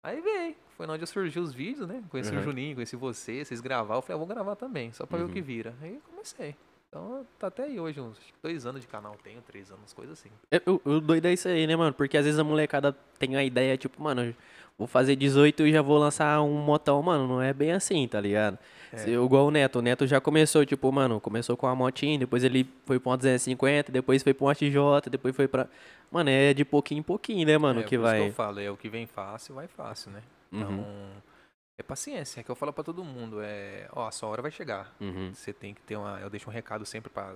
Aí veio. Foi onde surgiu os vídeos, né? Conheci o Uhum. Juninho, conheci você, vocês gravaram. Eu falei, ah, vou gravar também, só pra ver o Uhum. que vira. Aí eu comecei. Então tá até aí hoje, uns dois anos de canal tenho, três anos, coisas assim. O, o doido é isso aí, né, mano? Porque às vezes a molecada tem a ideia, tipo, mano, vou fazer 18 e já vou lançar um motão, mano. Não é bem assim, tá ligado? É. Se- Igual o Neto. O Neto já começou, tipo, mano, começou com a motinha, depois ele foi pra uma 250, depois foi pra uma XJ, depois foi pra. Mano, é de pouquinho em pouquinho, né, mano, é, que isso vai. que eu falo, é o que vem fácil, vai fácil, né? Então, Uhum. É paciência, é que eu falo pra todo mundo, é, ó, a sua hora vai chegar. Uhum. Você tem que ter uma, eu deixo um recado sempre para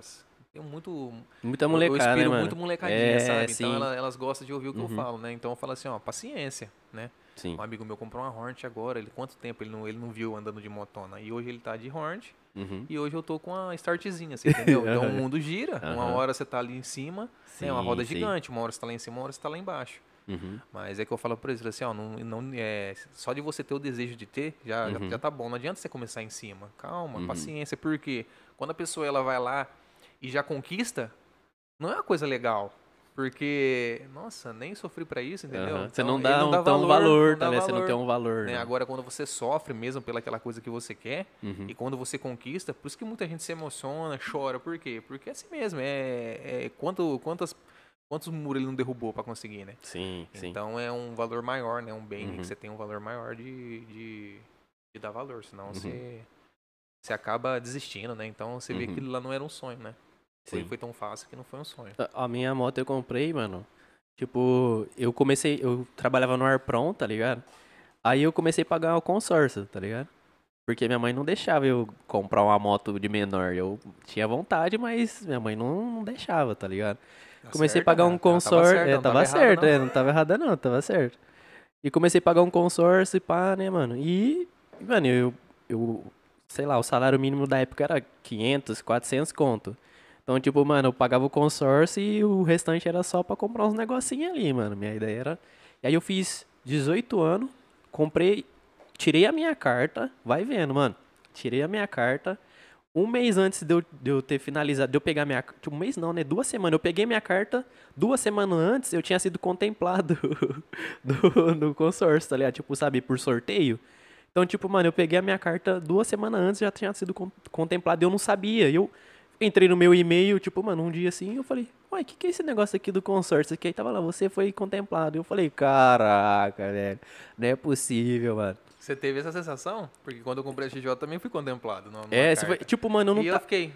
tem muito Muita eu- molecada, eu né, inspiro mano? muito molecadinha, É, sabe? sim. Então ela- elas gostam de ouvir o que eu Uhum. falo, né? Então eu falo assim, ó, paciência, né? Sim. Um amigo meu comprou uma Hornet agora, ele quanto tempo ele não, ele não viu andando de motona? E hoje ele tá de Hornet Uhum. e hoje eu tô com a startzinha, assim, [LAUGHS] entendeu? Então o mundo gira, uma hora você tá ali em cima, né? Uma Sim, roda sim. gigante, uma hora você tá lá em cima, uma hora você tá lá embaixo. Uhum. Mas é que eu falo pra eles assim, ó, não, não, é, só de você ter o desejo de ter, já, já, Uhum. já tá bom. Não adianta você começar em cima. Calma, Uhum. paciência, porque quando a pessoa ela vai lá e já conquista, não é uma coisa legal. Porque, nossa, nem sofri pra isso, entendeu? Você Então, não ele dá um tão valor, tá dá ligado? Você não valor, tem um valor, né? né? Agora, quando você sofre mesmo pelaquela coisa que você quer, Uhum. e quando você conquista, por isso que muita gente se emociona, chora, por quê? Porque é assim mesmo, é, é quanto, quantas, quantos muros ele não derrubou pra conseguir, né? Sim, sim. Então é um valor maior, né? Um bem Uhum. que você tem um valor maior de, de, de dar valor, senão Uhum. você, você acaba desistindo, né? Então você vê Uhum. que aquilo lá não era um sonho, né? Foi, Sim. foi tão fácil que não foi um sonho. A- A minha moto eu comprei, mano. Tipo, eu comecei, eu trabalhava no Arpron, tá ligado? Aí eu comecei a pagar o consórcio, tá ligado? Porque minha mãe não deixava eu comprar uma moto de menor. Eu tinha vontade, mas minha mãe não, não deixava, tá ligado? Tá comecei a certo, pagar né? um tava consórcio. certo, é, não tava errado, certo, não. é, não tava errada não, tava certo. E comecei a pagar um consórcio e pá, né, mano? E, mano, eu, eu, sei lá, o salário mínimo da época era 500, 400 conto. Então, tipo, mano, eu pagava o consórcio e o restante era só pra comprar uns negocinhos ali, mano. Minha ideia era. E aí eu fiz 18 anos, comprei, tirei a minha carta, vai vendo, mano. Tirei a minha carta. Um mês antes de eu, de eu ter finalizado, de eu pegar minha. Tipo, um mês não, né? Duas semanas. Eu peguei minha carta, duas semanas antes eu tinha sido contemplado [LAUGHS] do, do consórcio, tá ligado? Tipo, sabe, por sorteio. Então, tipo, mano, eu peguei a minha carta duas semanas antes, já tinha sido con- contemplado e eu não sabia. Eu entrei no meu e-mail, tipo, mano, um dia assim, eu falei, uai, o que, que é esse negócio aqui do consórcio? Que aí tava lá, você foi contemplado. Eu falei, caraca, velho, não é possível, mano. Você teve essa sensação? Porque quando eu comprei a XJ eu também fui contemplado. numa- É, você foi, tipo, mano, eu não e eu tá, fiquei.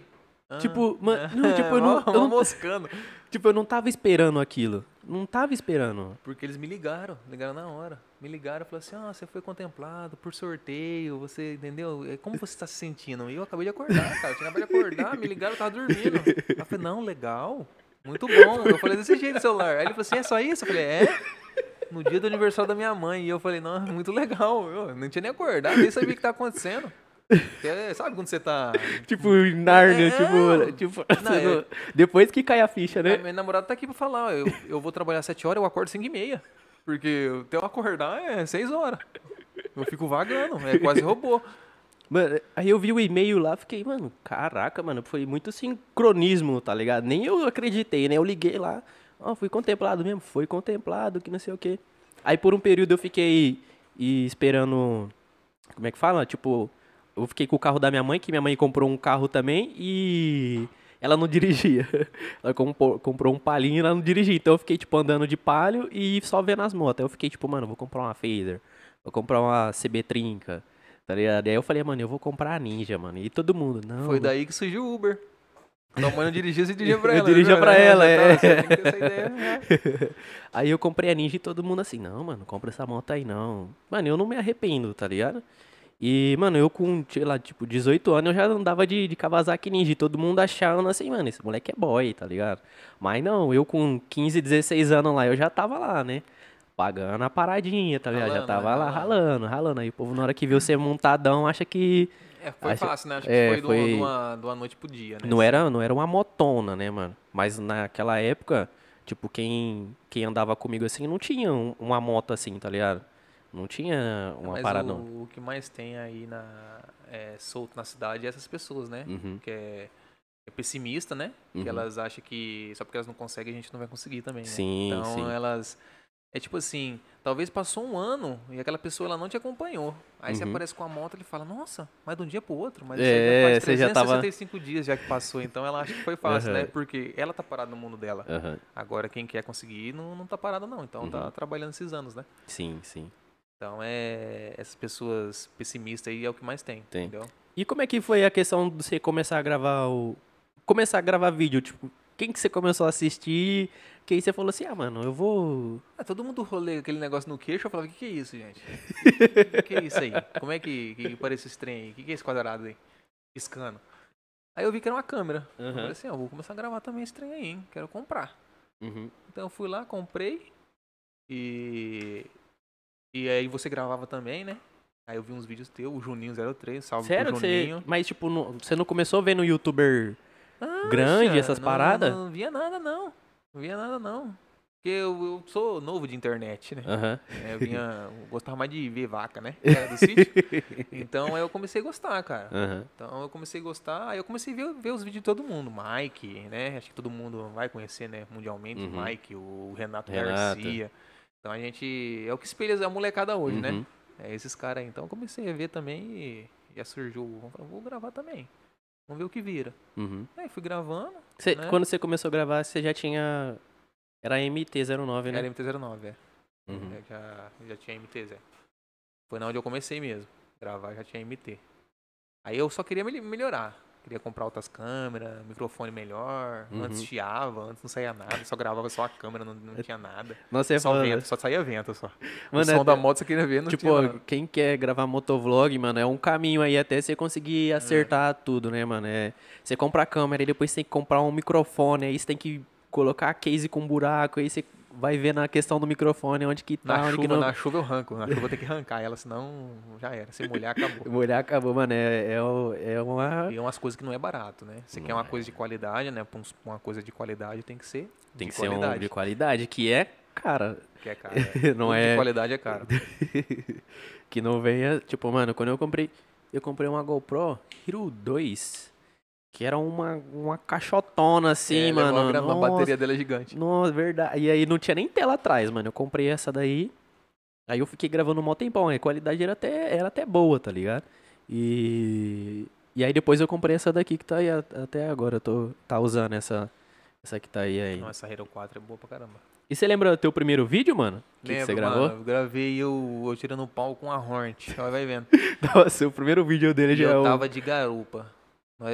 ah, Tipo, mano, é, não, tipo, eu [LAUGHS] não- eu não- moscando. tipo, eu não tava esperando aquilo. Não tava esperando. Porque eles me ligaram, ligaram na hora. Me ligaram e falaram assim: ah, você foi contemplado por sorteio, você entendeu? É, Como você está se sentindo? E eu acabei de acordar, cara. Eu tinha acabado de acordar, me ligaram, eu tava dormindo. Eu falei, não, legal. Muito bom. Eu falei desse jeito no celular. Aí ele falou assim: é só isso? Eu falei, é. No dia do aniversário da minha mãe. E eu falei, não, muito legal. Eu não tinha nem acordado, nem sabia o que tá acontecendo. Sabe quando você tá. Tipo, Narnia, É, tipo, tipo Não, é- não- depois que cai a ficha, É, né? meu namorado tá aqui pra falar, eu, eu vou trabalhar 7 horas, eu acordo 5 e meia. Porque até eu acordar é 6 horas. Eu fico vagando, é quase robô. Mano, aí eu vi o e-mail lá, fiquei, mano, caraca, mano, foi muito sincronismo, tá ligado? Nem eu acreditei, né? Eu liguei lá, ó, fui contemplado mesmo, foi contemplado, que não sei o quê. Aí por um período eu fiquei e esperando, como é que fala? Tipo, eu fiquei com o carro da minha mãe, que minha mãe comprou um carro também e ela não [LAUGHS] dirigia. Ela comprou, comprou um palhinho e ela não dirigia. Então eu fiquei, tipo, andando de palio e só vendo as motos. Aí eu fiquei, tipo, mano, vou comprar uma Phaser, vou comprar uma CB Trinca, tá ligado? Aí eu falei, mano, eu vou comprar a Ninja, mano. E todo mundo, não. Foi daí que surgiu o Uber. Tua mãe não dirigia, você dirigia pra Eu ela. dirigia né? pra Já ela, tá, é. Né? [LAUGHS] Aí eu comprei a Ninja e todo mundo assim, não, mano, compra essa moto aí não. Mano, eu não me arrependo, tá ligado? E, mano, eu com, sei lá, tipo, 18 anos eu já andava de, de Kawasaki Ninja. Todo mundo achando assim, mano, esse moleque é boy, tá ligado? Mas não, eu com 15, 16 anos lá, eu já tava lá, né? Pagando a paradinha, tá ligado? Já Ralando, tava né? lá Ralando. ralando, ralando. Aí o povo, na hora que viu você montadão, acha que É, foi Acho- fácil, né? Acho é, que foi, do- foi- De, uma, de uma noite pro dia, né? Não era, não era uma motona, né, mano? Mas naquela época, tipo, quem, quem andava comigo assim não tinha um- uma moto assim, tá ligado? Não tinha uma Mas parada. o, o que mais tem aí na, é, solto na cidade é essas pessoas, né? Uhum, Que é, é pessimista, né? uhum. Que elas acham que só porque elas não conseguem a gente não vai conseguir também, né? Sim, Então sim. elas. É tipo assim, talvez passou um ano e aquela pessoa ela não te acompanhou. Aí você Uhum. aparece com a moto e fala, nossa, mas de um dia pro outro. Mas É, isso aí já faz você já tava- 365 dias já que passou. Então ela acha que foi fácil, Aham. né? Porque ela tá parada no mundo dela. Aham, Agora quem quer conseguir não, não tá parada não. Então tá Uhum. trabalhando esses anos, né? Sim, sim. Então é. Essas pessoas pessimistas aí é o que mais tem. Tem. Entendeu? E como é que foi a questão de você começar a gravar o. Começar a gravar vídeo? Tipo, quem que você começou a assistir? Que aí você falou assim, ah, mano, eu vou. Ah, todo mundo rolê aquele negócio no queixo, eu falava, o que, que é isso, gente? O [LAUGHS] que, que é isso aí? Como é que, que parece esse trem aí? O que, que é esse quadrado aí? Piscando. Aí eu vi que era uma câmera. Eu falei assim, ó, vou começar a gravar também esse trem aí, hein? Quero comprar. Uhum. Então eu fui lá, comprei. E. E aí você gravava também, né? Aí eu vi uns vídeos teus, o Juninho 03, salve Sério pro que você. Juninho. Mas, tipo, não- você não começou vendo youtuber Grande, essas não- paradas? Não, via nada, não. Não via nada, não. Porque eu, eu sou novo de internet, né? Aham. É, eu vinha. Eu gostava mais de ver vaca, né? Era do sítio. [LAUGHS] Então eu comecei a gostar, cara. Aham. Então eu comecei a gostar, aí eu comecei a ver, ver os vídeos de todo mundo. Mike, né? Acho que todo mundo vai conhecer, né? Mundialmente. Uhum. O Mike, o Renato, Renato. Garcia. Então a gente. É o que espelha a molecada hoje, né? Uhum. É esses caras aí. Então eu comecei a ver também e já surgiu. Vou gravar também. Vamos ver o que vira. Uhum. Aí fui gravando. Você- né? Quando você começou a gravar, você já tinha. Era MT-09, né? Era MT-09, é. Uhum. É, já, já tinha MT, Zé. Foi na onde eu comecei mesmo. Gravar já tinha MT. Aí eu só queria mel- melhorar. Queria comprar outras câmeras, microfone melhor. Uhum. Antes chiava, antes não saía nada. Só gravava só a câmera, não, não tinha nada. Nossa, você só falando- vento, só saía vento só. Mano, o som é- da moto você queria ver, não Tipo, tinha nada. quem quer gravar motovlog, mano, é um caminho aí até você conseguir É. acertar tudo, né, mano? É, você compra a câmera e depois você tem que comprar um microfone, aí você tem que colocar a case com buraco, aí você vai ver na questão do microfone onde que tá, Na chuva, não. na chuva eu arranco. Na chuva eu tenho que arrancar ela, senão já era. Se molhar, acabou. [LAUGHS] Molhar acabou, mano. É, é, é uma. E é umas coisas que não é barato, né? Você quer Não uma é. coisa de qualidade, né? Uma coisa de qualidade tem que ser Tem de que ser um qualidade. de qualidade, que é, cara, Que é caro. [LAUGHS] não Tudo é. de qualidade é caro. [LAUGHS] que não venha. Tipo, mano, quando eu comprei. Eu comprei uma GoPro Hero 2. Que era uma, uma caixotona assim, É, mano. levou a grana, a Nossa, bateria dela é gigante. Nossa, verdade. E aí não tinha nem tela atrás, mano. Eu comprei essa daí. Aí eu fiquei gravando um mó tempão. A qualidade era até, era até boa, tá ligado? E. E aí depois eu comprei essa daqui que tá aí a- até agora. Eu tô tá usando essa. Essa que tá aí aí. Não, essa Hero 4 é boa pra caramba. E você lembra do teu primeiro vídeo, mano? Que, que você Lembro, gravou? mano, eu gravei eu, eu tirando um pau com a Hornet. Vai vendo. [LAUGHS] Nossa, o primeiro vídeo dele E já é eu o... tava de garupa.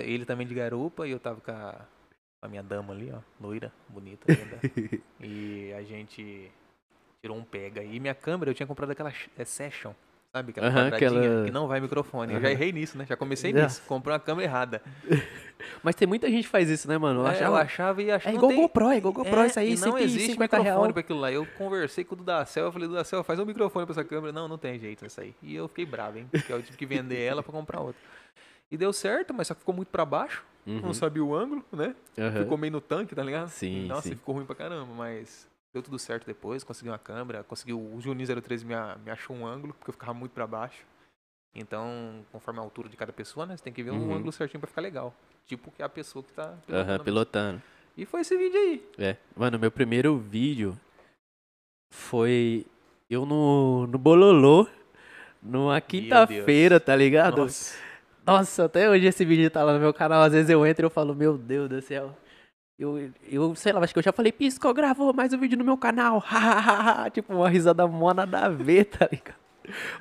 Ele também de garupa e eu tava com a, com a minha dama ali, ó. Loira, bonita linda. [LAUGHS] e a gente tirou um pega. E minha câmera, eu tinha comprado aquela é, Session. Sabe? Aquela quadradinha aquela- que não vai microfone. Eu já errei nisso, né? Já comecei nisso. Comprei uma câmera errada. [LAUGHS] Mas tem muita gente que faz isso, né, mano? Eu É, achava... eu achava e achava. É igual tem- GoPro, é igual GoPro, isso aí, e não existe 150 microfone real. pra aquilo lá. Eu conversei com o Dudacel, eu falei, Dudacel, faz um microfone pra essa câmera. Não, não tem jeito essa aí. E eu fiquei bravo, hein? Porque eu tive que vender ela pra comprar outra. E deu certo, mas só que ficou muito pra baixo. Uhum. Não sabia o ângulo, né? Aham. Ficou meio no tanque, tá ligado? Sim, Nossa, sim. ficou ruim pra caramba, mas deu tudo certo depois. Consegui uma câmera, consegui o Juninho 013 me, me achou um ângulo, porque eu ficava muito pra baixo. Então, conforme a altura de cada pessoa, né? Você tem que ver um Uhum. ângulo certinho pra ficar legal. Tipo que é a pessoa que tá pilotando mesmo. pilotando. E foi esse vídeo aí. É. Mano, meu primeiro vídeo foi eu no, no Bololô, numa quinta-feira, tá ligado? Nossa. Nossa, até hoje esse vídeo tá lá no meu canal. Às vezes eu entro e eu falo, meu Deus do céu. Eu, eu sei lá, acho que eu já falei, Pisco, gravou mais um vídeo no meu canal. [LAUGHS] tipo, uma risada mó nada a ver, tá ligado?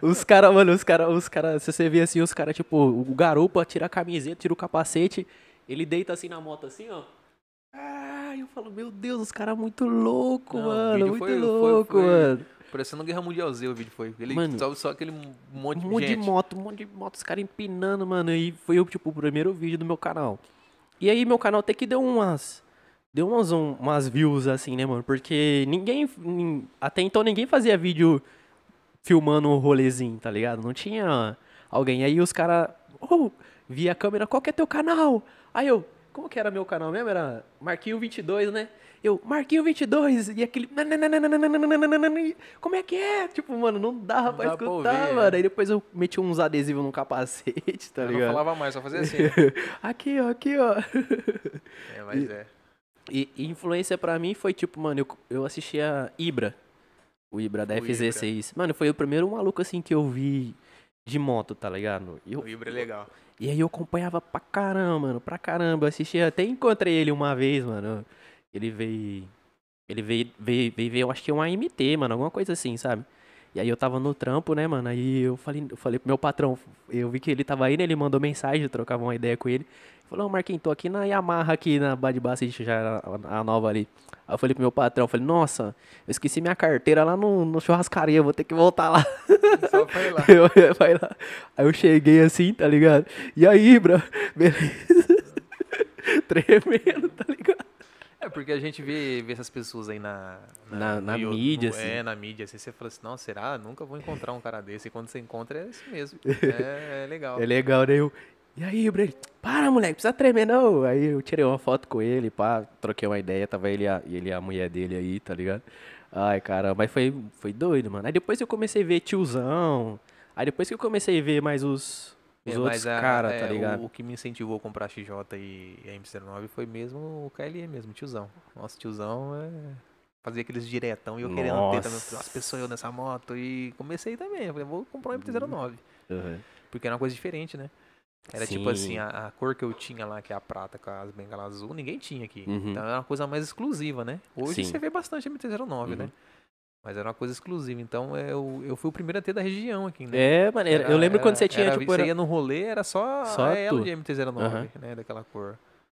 Os caras, mano, os caras, os caras, se você vê assim, os caras, tipo, o garupa tira a camiseta, tira o capacete, ele deita assim na moto, assim, ó. Ah, eu falo, meu Deus, os caras muito louco, Não, mano, muito foi- foi- louco, foi- mano. Parecendo Guerra Mundial Z o vídeo foi. Ele Mano, só, só aquele monte, Um monte de de gente. moto, um monte de moto, os caras empinando, mano. E foi, tipo, o primeiro vídeo do meu canal. E aí, meu canal até que deu umas. Deu umas, um- umas views, assim, né, mano? Porque ninguém. nin- Até então ninguém fazia vídeo filmando o rolezinho, tá ligado? Não tinha alguém. Aí os caras. Oh, via a câmera, qual que é teu canal? Aí eu. Como que era meu canal mesmo? Era Marquinho 22, né? Eu, Marquinho 22, e aquele. Como é que é? Tipo, mano, não dava pra escutar, mano. Aí depois eu meti uns adesivos no capacete, tá Eu não ligado? falava mais, só fazia assim. aqui, ó, aqui, ó. é, mas é. E, influência pra mim foi tipo, mano, eu, assistia Ibra. O Ibra da O FZ6. Mano, foi o primeiro maluco assim que eu vi de moto, tá ligado? Eu- O Ibra é legal. e aí eu acompanhava pra caramba, mano, pra caramba. Eu assistia, até encontrei ele uma vez, mano. Ele veio. Ele veio, veio, veio ver, eu acho que um AMT, mano, alguma coisa assim, sabe? E aí eu tava no trampo, né, mano? Aí eu falei, eu falei pro meu patrão, eu vi que ele tava aí, né? Ele mandou mensagem, eu trocava uma ideia com ele. Falou, ô Marquinhos, tô aqui na Yamaha, aqui na Bad Bassett, já era a, a nova ali. Aí eu falei pro meu patrão, eu falei, nossa, eu esqueci minha carteira lá no, no churrascaria, vou ter que voltar lá. [LAUGHS] Só foi lá. [LAUGHS] Eu, vai lá. Aí eu cheguei assim, tá ligado? E aí, bro? [LAUGHS] Beleza? Tremendo, tá ligado? É, porque a gente vê, vê essas pessoas aí na... Na- no na Yo- mídia, no- assim. É, na mídia. Assim, você fala assim, não, será? Nunca vou encontrar um cara desse. E quando você encontra, é isso mesmo. É, é legal. [LAUGHS] É legal, né? Eu, e aí, Breno? Para, moleque, precisa tremer, não. Aí eu tirei uma foto com ele, pá, troquei uma ideia, tava ele e a, ele a mulher dele aí, tá ligado? Ai, cara, mas foi, foi doido, mano. Aí depois eu comecei a ver tiozão. Aí depois que eu comecei a ver mais os, os É, outros mas a- caras, é, tá ligado? O, o que me incentivou a comprar XJ e a MC09 foi mesmo o KLE mesmo, tiozão. Nossa, tiozão é... Fazia aqueles diretão e eu querendo ter também. Nossa. Nossa, pessoa eu nessa moto. E comecei também. Falei, vou comprar um MT-09. Uhum. Porque era uma coisa diferente, né? Era tipo Sim. assim, a, a cor que eu tinha lá, que é a prata com as bengalas azul, ninguém tinha aqui. Uhum. Então era uma coisa mais exclusiva, né? Hoje Sim. você vê bastante MT-09, né? Uhum. Mas era uma coisa exclusiva. Então eu, eu fui o primeiro a ter da região aqui, né? É, mano, era- eu Era- lembro quando você era- tinha, era, tipo, Você era- ia no rolê, era só, Só a tu. de MT-09, Aham. né? Daquela cor.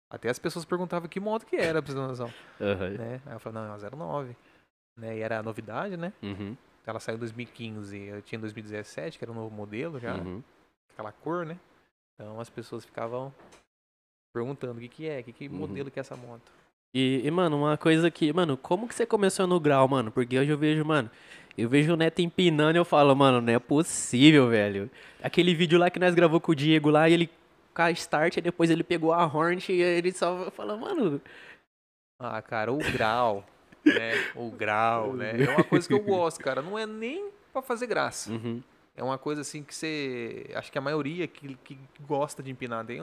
Até as pessoas perguntavam que moto que era, pra você ter noção. Aham. né? Aí eu falei, não, é uma 09. Né? E era a novidade, né? Uhum. Ela saiu em 2015, eu tinha em 2017, que era um novo modelo já. Uhum. aquela cor, né? Então as pessoas ficavam perguntando o que que é, que, que Uhum. modelo que é essa moto. E, e, mano, uma coisa que, mano, como que você começou no grau, mano? Porque hoje eu vejo, mano, eu vejo o Neto empinando e eu falo, mano, não é possível, velho. Aquele vídeo lá que nós gravou com o Diego lá, e ele com a start, e depois ele pegou a Hornet e ele só falou, mano, Ah, cara, o grau, [LAUGHS] né? O grau, né? É uma coisa que eu gosto, cara. Não é nem pra fazer graça. uhum, É uma coisa assim que você. Acho que a maioria que, que gosta de empinar. Tem,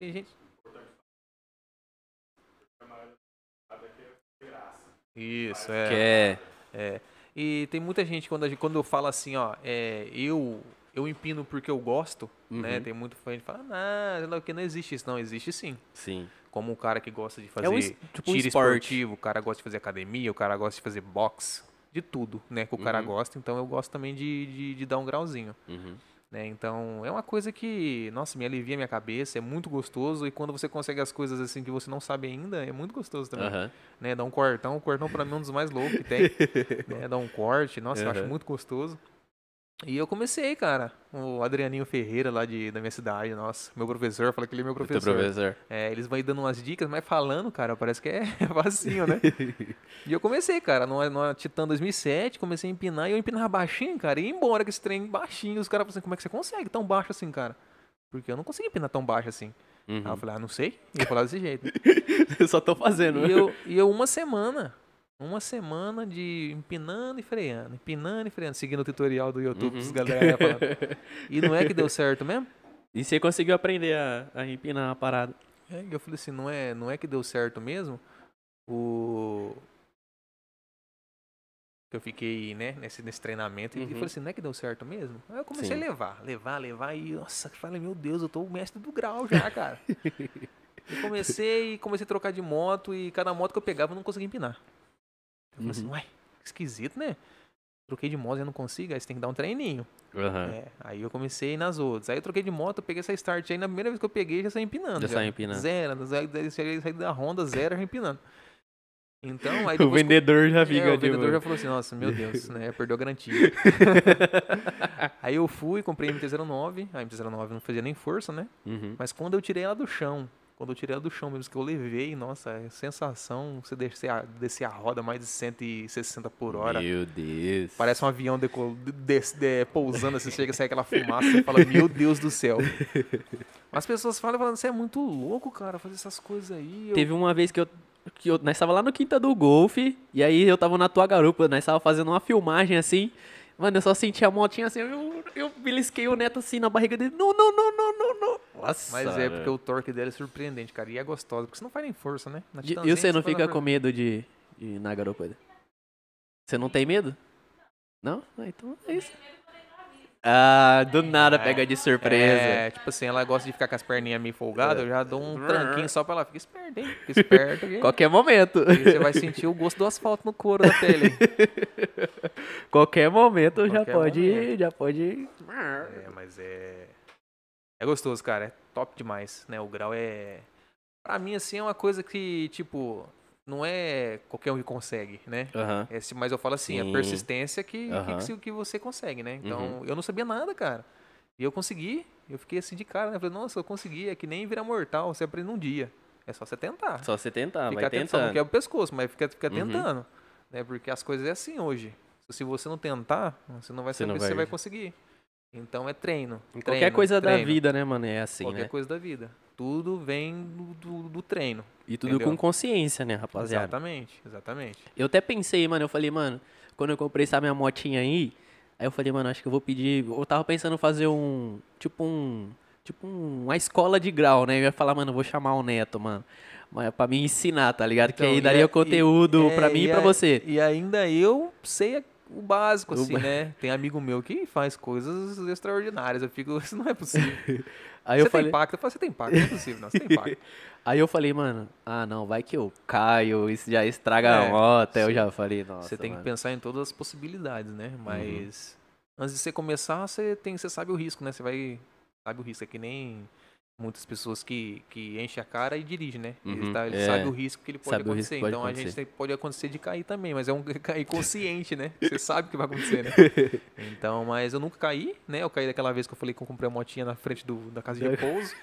tem gente. Isso, que é. é, É. E tem muita gente, quando, gente- quando eu falo assim, ó, é, eu eu empino porque eu gosto, né? Uhum. Tem muito fã que fala, não, que não existe isso. Não, existe sim. Sim. Como o cara que gosta de fazer É um tipo um tiro esporte. esportivo, o cara gosta de fazer academia, o cara gosta de fazer boxe, de tudo, né? Que o cara Uhum. gosta. Então eu gosto também de, de, de dar um grauzinho. Uhum. Né? Então, é uma coisa que, nossa, me alivia a minha cabeça, é muito gostoso e quando você consegue as coisas assim que você não sabe ainda, é muito gostoso também, né? Dar um cortão, o cortão pra mim é um dos mais loucos que tem, [LAUGHS] né? Dar um corte, nossa, eu acho muito gostoso. E eu comecei, cara, o Adrianinho Ferreira lá de, da minha cidade, nossa, meu professor, fala que ele é meu Teu professor. professor. É, eles vão aí dando umas dicas, mas falando, cara, parece que é [LAUGHS] facinho, né? [LAUGHS] e eu comecei, cara, numa, numa Titan 2007, comecei a empinar e eu empinava baixinho, cara, e ia embora com esse trem baixinho. Os caras falaram assim, como é que você consegue tão baixo assim, cara? Porque eu não consegui empinar tão baixo assim. Uhum. Aí eu falei, ah, não sei. E eu falava desse jeito. [LAUGHS] Eu só tô fazendo. e, eu, e eu uma semana, uma semana de empinando e freando, empinando e freando, seguindo o tutorial do YouTube, Uhum. galera falando. [LAUGHS] E não é que deu certo mesmo? E você conseguiu aprender a, a empinar a parada. É, e eu falei assim, não é, não é que deu certo mesmo? O que eu fiquei, né, nesse, nesse treinamento e Uhum. falei assim, não é que deu certo mesmo? Aí eu comecei Sim. a levar, levar, levar e nossa, falei, meu Deus, eu tô o mestre do grau já, cara. [LAUGHS] eu comecei, comecei a trocar de moto e cada moto que eu pegava eu não conseguia empinar. Eu falei assim, Uhum. uai, esquisito, né? Troquei de moto e eu não consigo, aí você tem que dar um treininho. Aham. É, aí eu comecei nas outras. Aí eu troquei de moto, peguei essa start aí. Na primeira vez que eu peguei, já saí empinando. Já saiu empinando. Zero. Daí saí saí da Honda, zero, já empinando. Então, [LAUGHS] aí O depois... vendedor já é, fica o de vendedor boa. já falou assim, nossa, meu Deus, né? Perdeu a garantia. [LAUGHS] aí eu fui, comprei a MT-09. A MT-09 não fazia nem força, né? Uhum. Mas quando eu tirei ela do chão, quando eu tirei ela do chão mesmo, que eu levei, nossa, é sensação, você descer a, descer a roda mais de 160 por hora. Meu Deus. Parece um avião decol... des- de- pousando, assim, chega a sair aquela fumaça, você fala, meu Deus do céu. As pessoas falam, falando, você é muito louco, cara, fazer essas coisas aí. Eu- Teve uma vez que eu, que eu. Nós tava lá no Quinta do Golfe. E aí eu tava na tua garupa. Nós tava fazendo uma filmagem assim. Mano, eu só senti a motinha assim. Eu, eu belisquei o neto assim na barriga dele. Não, não, não, não, não, não. Nossa. Mas é porque o torque dela é surpreendente, cara, e é gostosa, porque você não faz nem força, né? Na E- você não fica com medo de, de ir na garupa? Você não tem medo? Não? Ah, então é isso. Ah, do nada pega de surpresa. É, tipo assim, ela gosta de ficar com as perninhas meio folgadas, eu já dou um tranquinho só pra ela. Fica esperto, hein? Fica esperto. que- Qualquer momento. E você vai sentir o gosto do asfalto no couro da pele. [LAUGHS] Qualquer momento já Qualquer pode. momento. Já pode. É, mas é. É gostoso, cara. É top demais, né? O grau é. Pra mim, assim, é uma coisa que, tipo, não é qualquer um que consegue, né? Esse, mas eu falo assim, Sim. a persistência que, que- Aham. que, que você consegue, né? Então, Uhum. eu não sabia nada, cara. E eu consegui. Eu fiquei assim de cara, né? Eu falei, nossa, eu consegui. É que nem virar mortal, você aprende num dia. É só você tentar. Só você tentar, fica vai tentando, só não tentando. quebra o pescoço, mas fica, fica Uhum. tentando. Né? Porque as coisas é assim hoje. Se você não tentar, você não vai saber se você vai- conseguir. Então é treino. Treino, Qualquer coisa da treino. vida, né, mano? É assim, Qualquer né? coisa da vida. Tudo vem do, do, do treino. E tudo entendeu? com consciência, né, rapaziada? Exatamente, exatamente. Eu até pensei, mano, eu falei, mano, quando eu comprei essa minha motinha aí, aí eu falei, mano, acho que eu vou pedir. Eu tava pensando em fazer um. Tipo um. Tipo um- uma escola de grau, né? Eu ia falar, mano, eu vou chamar o neto, mano. Mas pra me ensinar, tá ligado? que Então, aí e daria conteúdo e- pra é, mim e e pra a- você. E ainda eu sei o básico, O assim, ba- né? Tem amigo meu que faz coisas extraordinárias. Eu fico, [LAUGHS] isso não é possível. [LAUGHS] Aí você eu falei. tem pacto? Eu falo, você tem pacto, não é possível, não. Você tem pacto. [LAUGHS] Aí eu falei, mano, ah não, vai que eu caio, isso já estraga É, a moto. Aí eu já falei, nossa. você tem que mano. pensar em todas as possibilidades, né? Uhum. Mas antes de você começar, você tem, você sabe o risco, né? Você vai sabe o risco, é que nem muitas pessoas que, que enchem a cara e dirigem, né? Uhum, tá, eles é. sabem o risco que ele pode Sabe acontecer. pode então a acontecer. gente tem, pode acontecer de cair também, mas é um [LAUGHS] cair consciente, né? Você [LAUGHS] sabe o que vai acontecer, né? [LAUGHS] Então, mas eu nunca caí, né? Eu caí daquela vez que eu falei que eu comprei a motinha na frente do, da casa de repouso.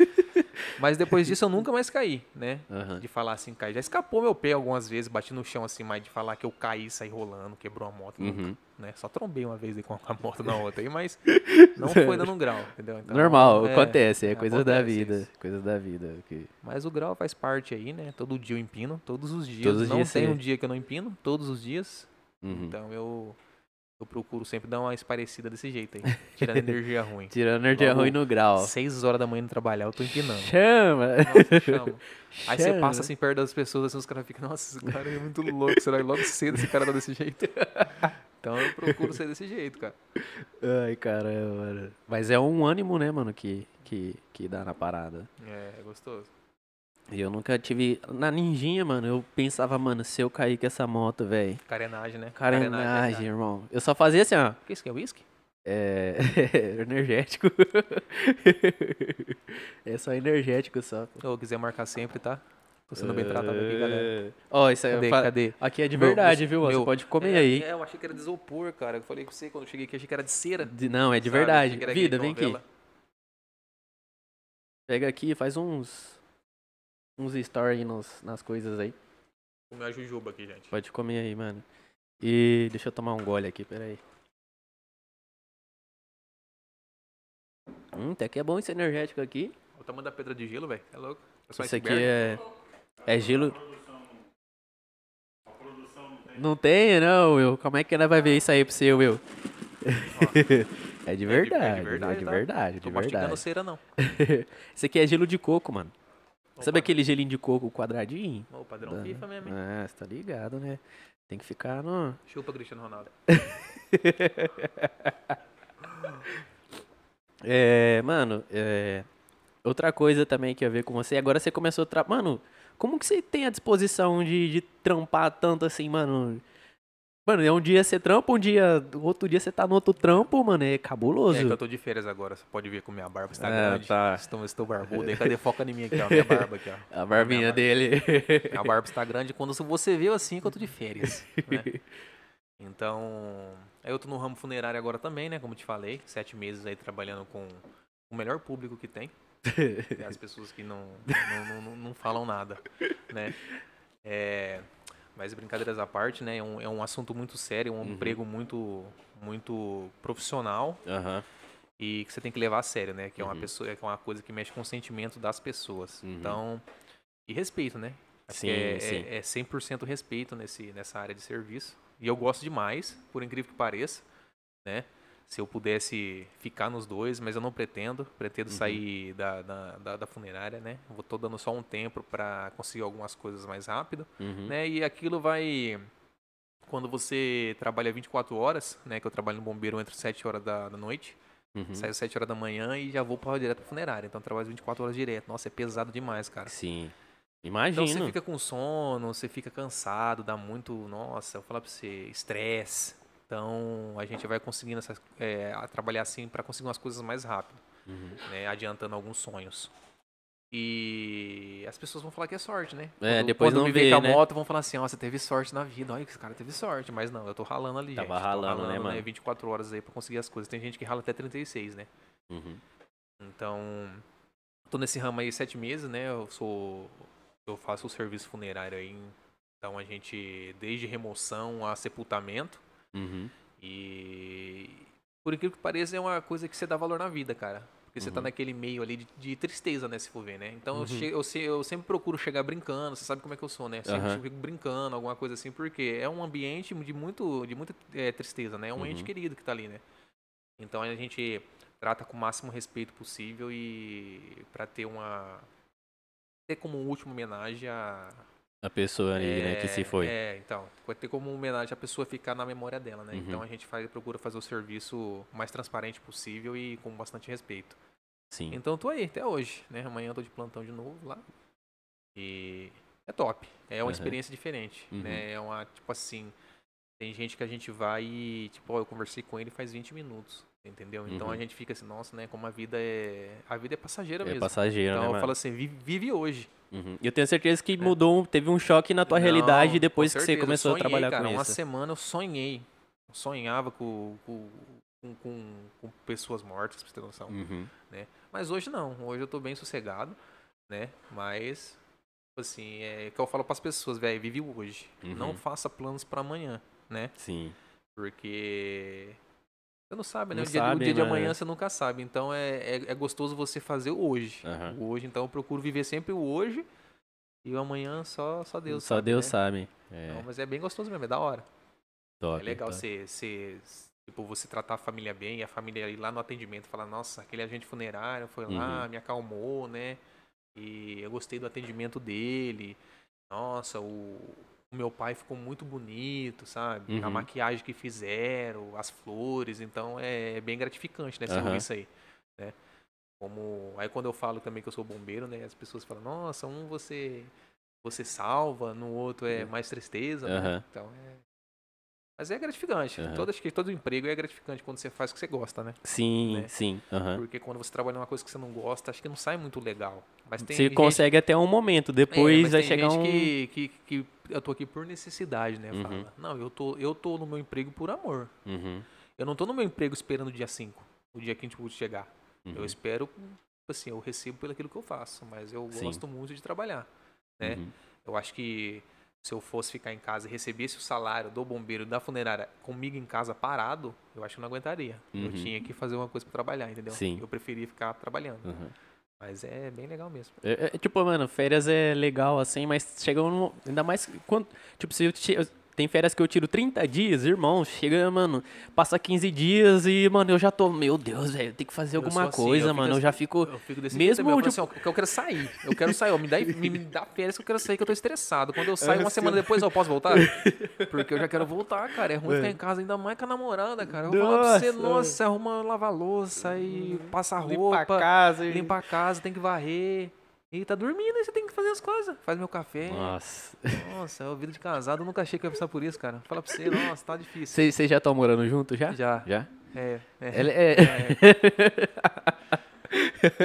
Mas depois disso eu nunca mais caí, né? Aham. De falar assim, cair. Já escapou meu pé algumas vezes, bati no chão assim, mas de falar que eu caí, saí rolando, quebrou a moto, nunca, Uhum. né? Só trombei uma vez com a [LAUGHS] moto na outra aí, mas [LAUGHS] não foi dando um grau, entendeu? Então, Normal, é, acontece, é, coisa da acontece vida. isso. Coisa da vida. que- Mas o grau faz parte aí, né? Todo dia eu empino, todos os dias. Todos os não dias tem você- um dia que eu não empino, todos os dias. Uhum. Então eu, eu procuro sempre dar uma esparecida desse jeito aí, tirando energia [LAUGHS] ruim. Tirando energia Logo, ruim no grau. Seis horas da manhã indo trabalhar, eu tô empinando. Chama! Nossa, eu chamo. [LAUGHS] Aí você Chama. passa assim perto das pessoas, assim, os caras ficam, nossa, esse cara é muito louco, será que logo cedo esse cara tá desse jeito? [LAUGHS] Então eu procuro ser desse jeito, cara. Ai, caramba, mano. Mas é um ânimo, né, mano, que, que, que dá na parada. É, é gostoso. E eu nunca tive. Na ninjinha, mano, eu pensava, mano, se eu cair com essa moto, velho. Carenagem, né? Carenagem, irmão. Eu só fazia assim, ó. O que isso que é whisky? É. [LAUGHS] energético. [LAUGHS] é só energético só. pô. Ou quiser marcar sempre, tá? Tô sendo bem tratado aqui, galera. É. Ó, isso aí Cadê? fa- Cadê? Aqui é de Meu, verdade, você- viu? Você meu- pode comer é, aí. É, eu achei que era de isopor, cara. Eu falei com você quando eu cheguei aqui, achei que era de cera. De- Não, é de sabe? verdade. Vida, vem aqui. Pega aqui, faz uns. Uns stories nos, nas coisas aí. Comer a jujuba aqui, gente. Pode comer aí, mano. E deixa eu tomar um gole aqui, peraí. Hum, até que é bom esse energético aqui. O tamanho da pedra de gelo, velho. É louco. É Isso aqui iceberg? é. É gelo. Não tem, não, Will. Como é que ela vai ver isso aí pro seu, Will? [LAUGHS] É de verdade, é de verdade, verdade, de tá? verdade. Tô mastigando cera, não. [LAUGHS] Esse aqui é gelo de coco, mano. Sabe Opa. aquele gelinho de coco quadradinho? Ô, padrão Da- FIFA mesmo, hein? Ah, você tá ligado, né? Tem que ficar no. Chupa Cristiano Ronaldo. [LAUGHS] É, mano, é, outra coisa também que eu ia ver com você, agora você começou a tra... Mano, como que você tem a disposição de, de trampar tanto assim, mano? Mano, é um dia você trampa, um dia, outro dia você tá no outro trampo, mano, é cabuloso. É que eu tô de férias agora, você pode ver como minha barba está Ah, grande. tá. Estou, estou barbudo. Aí, cadê? Foca em mim aqui, ó. Minha barba aqui, ó. A barbinha Minha dele. Minha barba está grande quando você vê eu assim que eu tô de férias. né? Então, eu tô no ramo funerário agora também, né? Como te falei, sete meses aí trabalhando com o melhor público que tem. É [LAUGHS] as pessoas que não, não, não, não falam nada, né? É, mas brincadeiras à parte, né? É um, é um assunto muito sério, um Uhum. emprego muito, muito profissional Aham. e que você tem que levar a sério, né? Que é uma Uhum. pessoa, que é uma coisa que mexe com o sentimento das pessoas. Uhum. Então, e respeito, né? Acho Sim, é, sim. é, é 100% respeito nesse, nessa área de serviço. E eu gosto demais, por incrível que pareça, né? Se eu pudesse ficar nos dois, mas eu não pretendo. Pretendo Uhum. sair da, da, da, funerária, né? Vou tô dando só um tempo para conseguir algumas coisas mais rápido, Uhum. né? E aquilo vai... Quando você trabalha 24 horas, né? Que eu trabalho no bombeiro entre 7 horas da, da noite, Uhum. saio às 7 horas da manhã e já vou para direto pra funerária. Então eu trabalho 24 horas direto. Nossa, é pesado demais, cara. Sim. Então Imagino. você fica com sono, você fica cansado, dá muito, nossa, eu vou falar pra você, estresse. Então a gente vai conseguindo essas, é, trabalhar assim para conseguir umas coisas mais rápido, Uhum. né? Adiantando alguns sonhos. E as pessoas vão falar que é sorte, né? É, Quando- depois quando não me vê, vem com a né? moto, vão falar assim, ó, você teve sorte na vida. Olha que esse cara teve sorte. Mas não, eu tô ralando ali, Tava gente. Tô ralando, né, mano? 24 horas aí pra conseguir as coisas. Tem gente que rala até 36, né? Uhum. Então, tô nesse ramo aí sete meses, né? Eu sou, eu faço o serviço funerário aí. Então a gente, desde remoção a sepultamento Uhum. e por incrível que pareça é uma coisa que você dá valor na vida, cara. Porque você tá Uhum. naquele meio ali de, de tristeza, né, se for ver, né? Então eu, Uhum. eu, se- eu sempre procuro chegar brincando, você sabe como é que eu sou, né? Sempre Aham. fico brincando, alguma coisa assim, porque é um ambiente de muito de muita eh, tristeza, né? É um ente Uhum. querido que tá ali, né? Então a gente trata com o máximo respeito possível e para ter uma ter como última homenagem a A pessoa ali, né, que se é, foi. É, então, vai ter como homenagem a pessoa ficar na memória dela, né? Uhum. Então a gente faz, procura fazer o serviço o mais transparente possível e com bastante respeito. Sim. Então eu tô aí até hoje, né? Amanhã eu tô de plantão de novo lá. E é top. É uma Aham. experiência diferente, Uhum. né? É uma, tipo assim, tem gente que a gente vai e, tipo, ó, eu conversei com ele faz 20 minutos, entendeu? Então Uhum. a gente fica assim, nossa, né? Como a vida é... A vida é passageira É mesmo. passageiro, então né, eu mano? falo assim, vive, vive hoje. Uhum. Eu tenho certeza que mudou, um- teve um choque na tua realidade Não, depois com que você começou Sonhei, a trabalhar cara, com uma isso. semana eu sonhei. Eu sonhava com, com, com, com- com pessoas mortas, pra você ter noção. Uhum. Mas hoje não. Hoje eu tô bem sossegado, né? Mas, assim, é o que eu falo pras pessoas, velho, vive hoje. Uhum. Não faça planos pra amanhã, né? Sim. Porque você não sabe, né? Não o dia, sabe, o dia de né? amanhã você nunca sabe. Então é, é, é gostoso você fazer o hoje. O hoje, então eu procuro viver sempre o hoje. E o amanhã só, só Deus Só sabe. Deus né? sabe. É, Não, mas é bem gostoso mesmo, é da hora. top, É legal top. você, você, tipo, você tratar a família bem, e a família ir lá no atendimento falar, nossa, aquele agente funerário foi lá, Uhum. me acalmou, né? E eu gostei do atendimento dele. Nossa, o, o meu pai ficou muito bonito, sabe? A Uhum. maquiagem que fizeram, as flores, então é bem gratificante, né? Você ouvir isso aí, né? Como aí quando eu falo também que eu sou bombeiro, né? As pessoas falam: "Nossa, um você você salva, no outro é mais tristeza", né? Aham. Então é mas é gratificante. Acho que todo emprego é gratificante quando você faz o que você gosta, né? Sim, Né? sim. aham. Porque quando você trabalha numa coisa que você não gosta, acho que não sai muito legal. Mas tem Você gente- consegue até um momento, é, depois mas vai tem chegar gente um. que, que, que eu tô aqui por necessidade, né? Uhum. Fala, não, eu tô, eu tô no meu emprego por amor. Uhum, Eu não tô no meu emprego esperando o dia 5, o dia que a gente vai chegar. uhum, Eu espero, tipo assim, eu recebo pelo aquilo que eu faço, mas eu Sim. gosto muito de trabalhar, né? uhum. Eu acho que se eu fosse ficar em casa e recebesse o salário do bombeiro da funerária comigo em casa parado, eu acho que eu não aguentaria. Eu Uhum. tinha que fazer uma coisa pra trabalhar, entendeu? Sim. Eu preferia ficar trabalhando. uhum. Mas é bem legal mesmo. É, é, tipo, mano, férias é legal assim, mas chega um. Ainda mais quando. Tipo, se eu ti- eu- tem férias que eu tiro 30 dias, irmão, chega, mano, passa 15 dias e, mano, eu já tô. Meu Deus, velho, tem que fazer Eu alguma assim, coisa, eu mano. Eu assim- já fico. Eu fico desse Mesmo. Eu tipo- assim, ó, eu quero sair. Eu quero sair. ó, me, dá, me, me dá férias que eu quero sair, que eu tô estressado. Quando eu saio uma semana depois, eu posso voltar? [LAUGHS] Porque eu já quero voltar, cara. É ruim ficar em casa, ainda mais com a namorada, cara. Eu vou falar pra você, Nossa. arruma lavar louça e passa Limpa roupa. a casa. Limpa a casa, tem que varrer. E tá dormindo, aí você tem que fazer as coisas. Faz meu café. Nossa. Nossa, é a vida de casado. Eu nunca achei que eu ia passar por isso, cara. Fala pra você, [LAUGHS] nossa, tá difícil. Vocês já estão morando junto já? Já. Já? É, é. Ela é.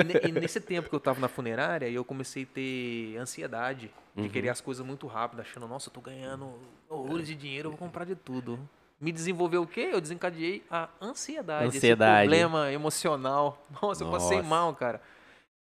E, ne- e nesse tempo que eu tava na funerária, eu comecei a ter ansiedade de Uhum. querer as coisas muito rápido, achando, nossa, eu tô ganhando horrores de dinheiro, eu vou comprar de tudo. Me desenvolveu o quê? Eu desencadeei a ansiedade, Ansiedade. esse problema emocional. Nossa, eu passei Nossa. mal, cara.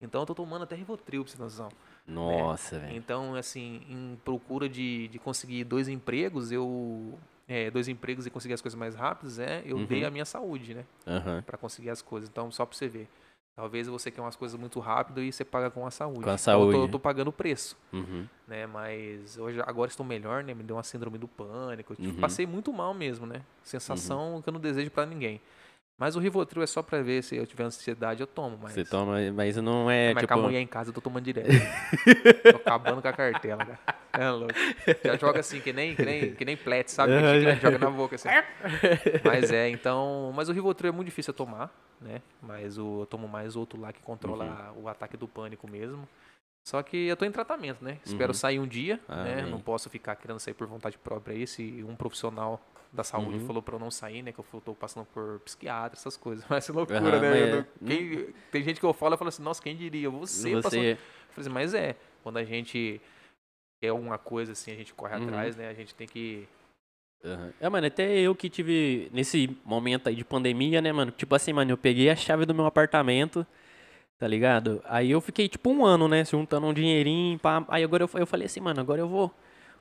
Então eu tô tomando até Rivotril, pra você noção. Nossa, velho. Então, assim, em procura de, de conseguir dois empregos, eu... é, dois empregos e conseguir as coisas mais rápidas, é, eu Uhum. dei a minha saúde, né? Aham. Pra conseguir as coisas. Então, só pra você ver. Talvez você quer umas coisas muito rápido e você paga com a saúde. Com a Então, eu tô- saúde. eu tô pagando o preço, Uhum. né? Mas hoje, agora estou melhor, né? Me deu uma síndrome do pânico. Uhum. Passei muito mal mesmo, né? Sensação que eu não desejo pra ninguém. Mas o Rivotril é só pra ver se eu tiver ansiedade, eu tomo. Mas, Você toma, mas não é, mas tipo... com a mulher em casa, eu tô tomando direto. [LAUGHS] tô acabando com a cartela, cara. É louco. Já joga assim, que nem, que nem, que nem plete, sabe? Que joga na boca assim. [LAUGHS] Mas é, então. Mas o Rivotril é muito difícil eu tomar, né? Mas o, eu tomo mais outro lá que controla Uhum. o ataque do pânico mesmo. Só que eu tô em tratamento, né? Espero Uhum. sair um dia, né? Amém. Não posso ficar querendo sair por vontade própria aí. Se um profissional da saúde Uhum. falou pra eu não sair, né? Que eu tô passando por psiquiatra, essas coisas. [LAUGHS] Mas é loucura, Aham, né? mas Eu é- não- quem- tem gente que eu falo, eu falo assim, nossa, quem diria? Você, passou Você... eu falei assim, mas é, quando a gente quer alguma coisa assim, a gente corre Uhum. atrás, né? A gente tem que. É, mano, até eu que tive nesse momento aí de pandemia, né, mano? Tipo assim, mano, eu peguei a chave do meu apartamento, tá ligado? Aí eu fiquei tipo um ano, né, juntando um dinheirinho, pá. Aí agora eu, eu falei assim, mano, agora eu vou,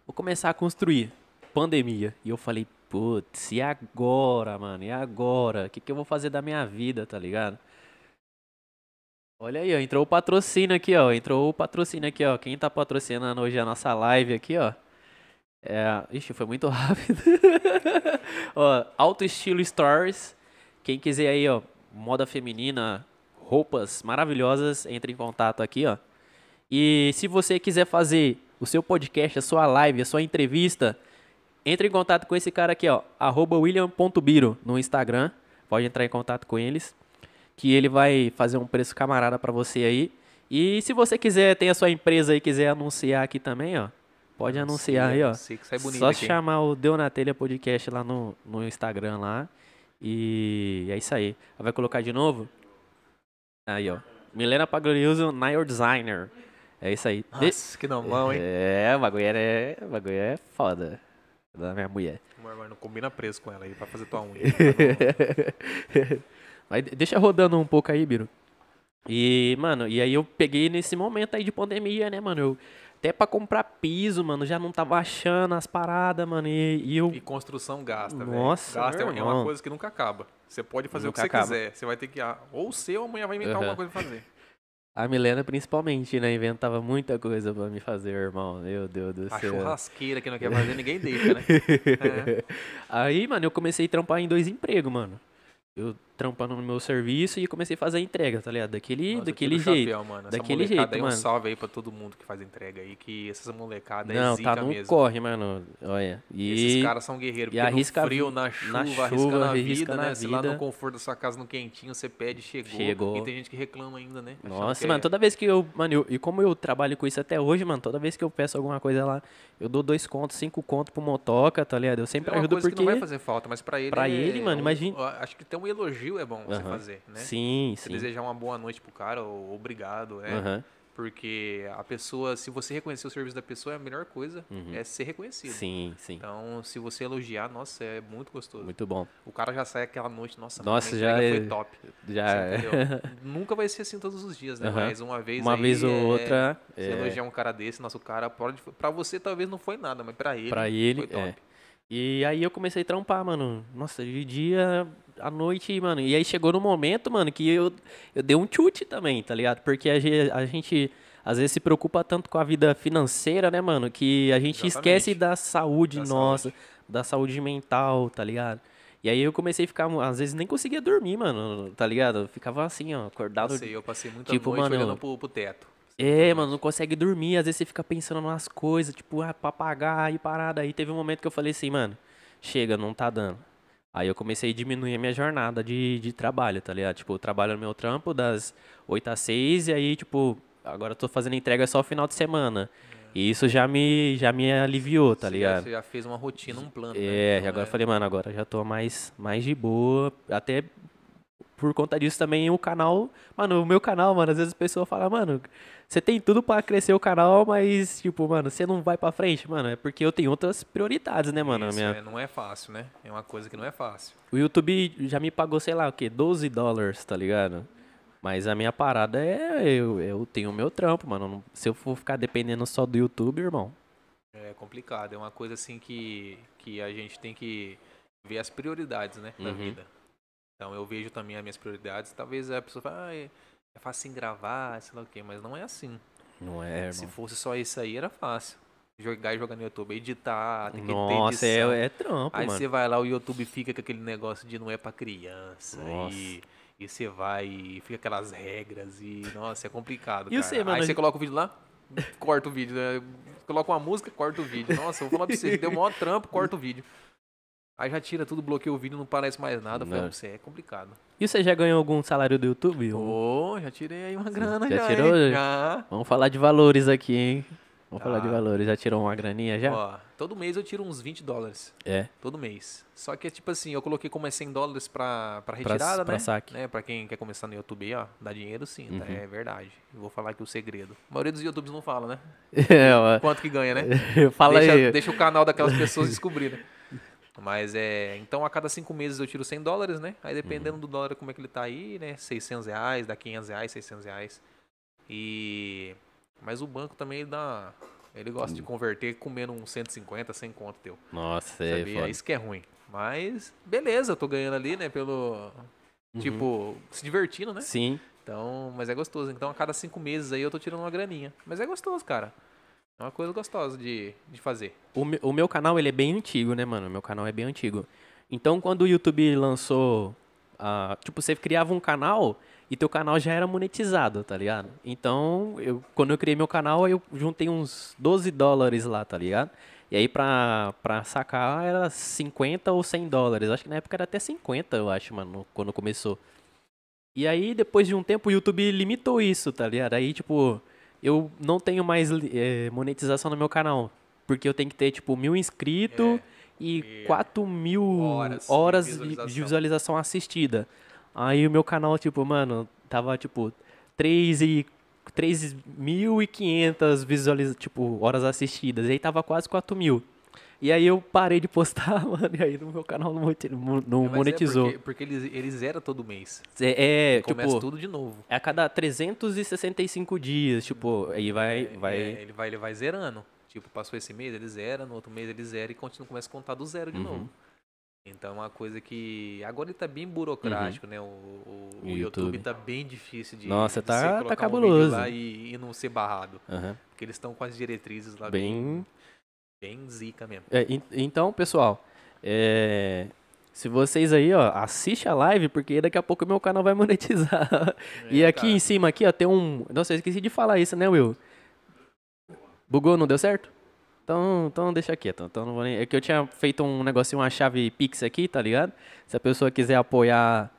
vou começar a construir. Pandemia. E eu falei, putz, e agora, mano? E agora? O que, que eu vou fazer da minha vida, tá ligado? Olha aí, ó, entrou o patrocínio aqui, ó. Entrou o patrocínio aqui, ó. Quem tá patrocinando hoje a nossa live aqui, ó. É, ixi, foi muito [LAUGHS] rápido. ó, Auto Estilo Stores. Quem quiser aí, ó, moda feminina, roupas maravilhosas, entre em contato aqui, ó. E se você quiser fazer o seu podcast, a sua live, a sua entrevista, entre em contato com esse cara aqui, ó, william.biro no Instagram. Pode entrar em contato com eles, que ele vai fazer um preço camarada pra você aí. E se você quiser, tem a sua empresa aí, quiser anunciar aqui também, ó, pode anunciar aí, ó. Sei que sai bonito Só aqui. chamar o Deu na Telha Podcast lá no, no Instagram lá. E é isso aí. Vai colocar de novo? Aí, ó. Milena Pagliuso, Nail Designer. É isso aí. De- Nossa, que nomão, hein? É, o bagulho é, o bagulho é foda. Da minha mulher. Mas não combina preso com ela aí pra fazer tua unha. [LAUGHS] Mas de- deixa rodando um pouco aí, Biro. E, mano, e aí eu peguei nesse momento aí de pandemia, né, mano? Eu, até pra comprar piso, mano, já não tava achando as paradas, mano. E, e eu. E construção gasta, velho. Nossa, Gasta é uma coisa que nunca acaba. Você pode fazer Nunca o que acaba. você quiser. Você vai ter que. ah, Ou você ou amanhã vai inventar Aham. alguma coisa pra fazer. A Milena, principalmente, né? Inventava muita coisa pra me fazer, irmão. Meu Deus do A céu. churrasqueira que não quer fazer, ninguém deixa, né? [LAUGHS] É. Aí, mano, eu comecei a trampar em dois empregos, mano. Eu trampando no meu serviço e comecei a fazer a entrega, tá ligado? Daquele, Nossa, daquele jeito. chapéu, mano. Essa daquele molecada jeito, aí, mano. Um salve aí pra todo mundo que faz entrega aí, que essas molecadas é Não, zica tá no mesmo. corre, mano. Olha. E Esses caras são guerreiros. e arrisca no frio, na na chuva, chuva, arriscando a arrisca vida, na né? Sei lá, vida. no conforto da sua casa, no quentinho, você pede, chegou. Chegou. E tem gente que reclama ainda, né? Nossa, mano, é- toda vez que eu. Mano, eu- e como eu trabalho com isso até hoje, mano, toda vez que eu peço alguma coisa lá, eu dou dois contos, cinco contos pro motoca, tá ligado? Eu sempre É ajudo coisa porque. que não vai fazer falta, mas pra ele. pra é ele, mano, um- imagina- Acho que ter um elogio é bom você fazer, né? Sim, Você sim. desejar uma boa noite pro cara, ou obrigado, né? Porque a pessoa, se você reconhecer o serviço da pessoa, a melhor coisa é ser reconhecido. Uhum. Sim, sim. Então, se você elogiar, nossa, é muito gostoso. Muito bom. O cara já sai aquela noite, nossa, Nossa, já é- foi top. Já é. [LAUGHS] Nunca vai ser assim todos os dias, né? Aham. Mas uma vez Uma aí vez ou é- outra, Você é. elogiar um cara desse, nosso cara, pode, pra você talvez não foi nada, mas pra ele, Pra ele, foi top. é. E aí eu comecei a trampar, mano. Nossa, de dia à noite, mano. E aí chegou no momento, mano, que eu, eu dei um chute também, tá ligado? Porque a ge- a gente, às vezes se preocupa tanto com a vida financeira, né, mano? Que a gente Exatamente. esquece da saúde Da nossa, da saúde mental, tá ligado? E aí eu comecei a ficar, às vezes nem conseguia dormir, mano, tá ligado? Eu ficava assim, ó, acordado. Passei, eu passei muita Tipo, noite mano, olhando pro, pro teto. É, mano, não consegue dormir, às vezes você fica pensando nas coisas, tipo, ah, e parada. Aí teve um momento que eu falei assim, mano, chega, não tá dando. Aí eu comecei a diminuir a minha jornada de, de trabalho, tá ligado? Tipo, eu trabalho no meu trampo das 8 às 6 e aí, tipo, agora eu tô fazendo entrega só final de semana. E isso já me, já me aliviou, tá ligado? Você já fez uma rotina, um plano. né? É, Então, agora eu falei, mano, agora já tô mais, mais de boa. Até por conta disso também o canal. Mano, o meu canal, mano, às vezes as pessoas falam, mano, você tem tudo pra crescer o canal, mas, tipo, mano, você não vai pra frente, mano. É porque eu tenho outras prioridades, né, mano? Isso, minha- é, não é fácil, né? É uma coisa que não é fácil. O YouTube já me pagou, sei lá, o quê? 12 dólares, tá ligado? Mas a minha parada é. Eu, eu tenho o meu trampo, mano. Se eu for ficar dependendo só do YouTube, irmão. É complicado, é uma coisa assim que, que a gente tem que ver as prioridades, né, da Uhum. vida. Então eu vejo também as minhas prioridades. Talvez a pessoa fale, ah, é, é fácil gravar, sei lá o quê, mas não é assim. Não é, Se irmão. fosse só isso aí, era fácil. Jogar e jogar no YouTube, editar, tem que ter Nossa, edição. é, é trampo, Aí mano. você vai lá, o YouTube fica com aquele negócio de não é pra criança. Nossa. E, e você vai e fica aquelas regras e, nossa, é complicado. Cara. você, mano, Aí você gente- coloca o vídeo lá, corta o vídeo. Né? Coloca uma música, corta o vídeo. Nossa, eu vou falar pra você, deu maior trampo, corta o vídeo. Aí já tira tudo, bloqueia o vídeo, não parece mais nada. Falei, Não. pra você, é complicado. E você já ganhou algum salário do YouTube? Ô, já tirei aí uma grana já já. tirou? hein? Já. Vamos falar de valores aqui, hein? Vamos falar de Tá. valores. Já tirou uma graninha já? Ó, todo mês eu tiro uns 20 dólares. É. Todo mês. Só que, tipo assim, eu coloquei como é 100 dólares pra, pra Pra- retirada, pra né? saque. né? Pra quem quer começar no YouTube aí, ó, dá dinheiro sim, tá? Uhum. É verdade. Eu vou falar aqui o segredo. A maioria dos YouTubes não fala, né? [LAUGHS] É, ó. Quanto que ganha, né? [LAUGHS] Fala deixa, aí. deixa o canal daquelas pessoas [LAUGHS] descobrirem. Mas é. Então a cada cinco meses eu tiro 100 dólares, né? Aí dependendo Uhum. do dólar como é que ele tá aí, né? 600 reais, dá 500 reais, 600 reais. E. Mas o banco também ele dá. Ele gosta Uhum. de converter comendo uns 150, 100 conto teu. Nossa, é foda. Isso que é ruim. Mas, beleza, eu tô ganhando ali, né? Pelo. Tipo, se divertindo, né? Uhum. Sim. Então, mas é gostoso. Então, a cada cinco meses aí eu tô tirando uma graninha. Mas é gostoso, cara. É uma coisa gostosa de, de fazer. O, o meu canal, ele é bem antigo, né, mano? O meu canal é bem antigo. Então, quando o YouTube lançou... ah, tipo, você criava um canal e teu canal já era monetizado, tá ligado? Então, eu, quando eu criei meu canal, eu juntei uns 12 dólares lá, tá ligado? E aí, pra, pra sacar, era 50 ou 100 dólares. Acho que na época era até 50, eu acho, mano, quando começou. E aí, depois de um tempo, o YouTube limitou isso, tá ligado? Aí, tipo, eu não tenho mais eh, monetização no meu canal. Porque eu tenho que ter, tipo, mil inscritos e e 4 mil horas horas, de de, visualização. de visualização assistida. Aí o meu canal, tipo, mano, tava, tipo, 3 e... 3.500 visualiza, tipo, horas assistidas. E aí tava quase 4 mil. E aí eu parei de postar, [LAUGHS] mano, e aí no meu canal não, não Mas é monetizou. porque, porque eles, eles zeram todo mês. É, é, Começa tipo, tudo de novo. é a cada 365 dias, tipo, aí vai, É, vai... é, ele vai, ele vai zerando. Tipo, passou esse mês, ele zera, no outro mês ele zera e continua, começa a contar do zero de Uhum. novo. Então é uma coisa que. Agora ele tá bem burocrático, né? O, o, o YouTube. Tá bem difícil de. Nossa, de tá- tá um cabuloso. lá e, e não ser barrado. Aham. Porque eles estão com as diretrizes lá bem, Bem... bem zica mesmo. É, en- então, pessoal, é, Se vocês aí, ó, assiste a live, porque daqui a pouco o meu canal vai [LAUGHS] monetizar. e É, aqui cara. em cima, aqui, ó, tem um. Nossa, eu esqueci de falar isso, né, Will? Bugou, não deu certo? Então, então deixa quieto. Então não vou nem... É que eu tinha feito um negocinho, uma chave Pix aqui, tá ligado? Se a pessoa quiser apoiar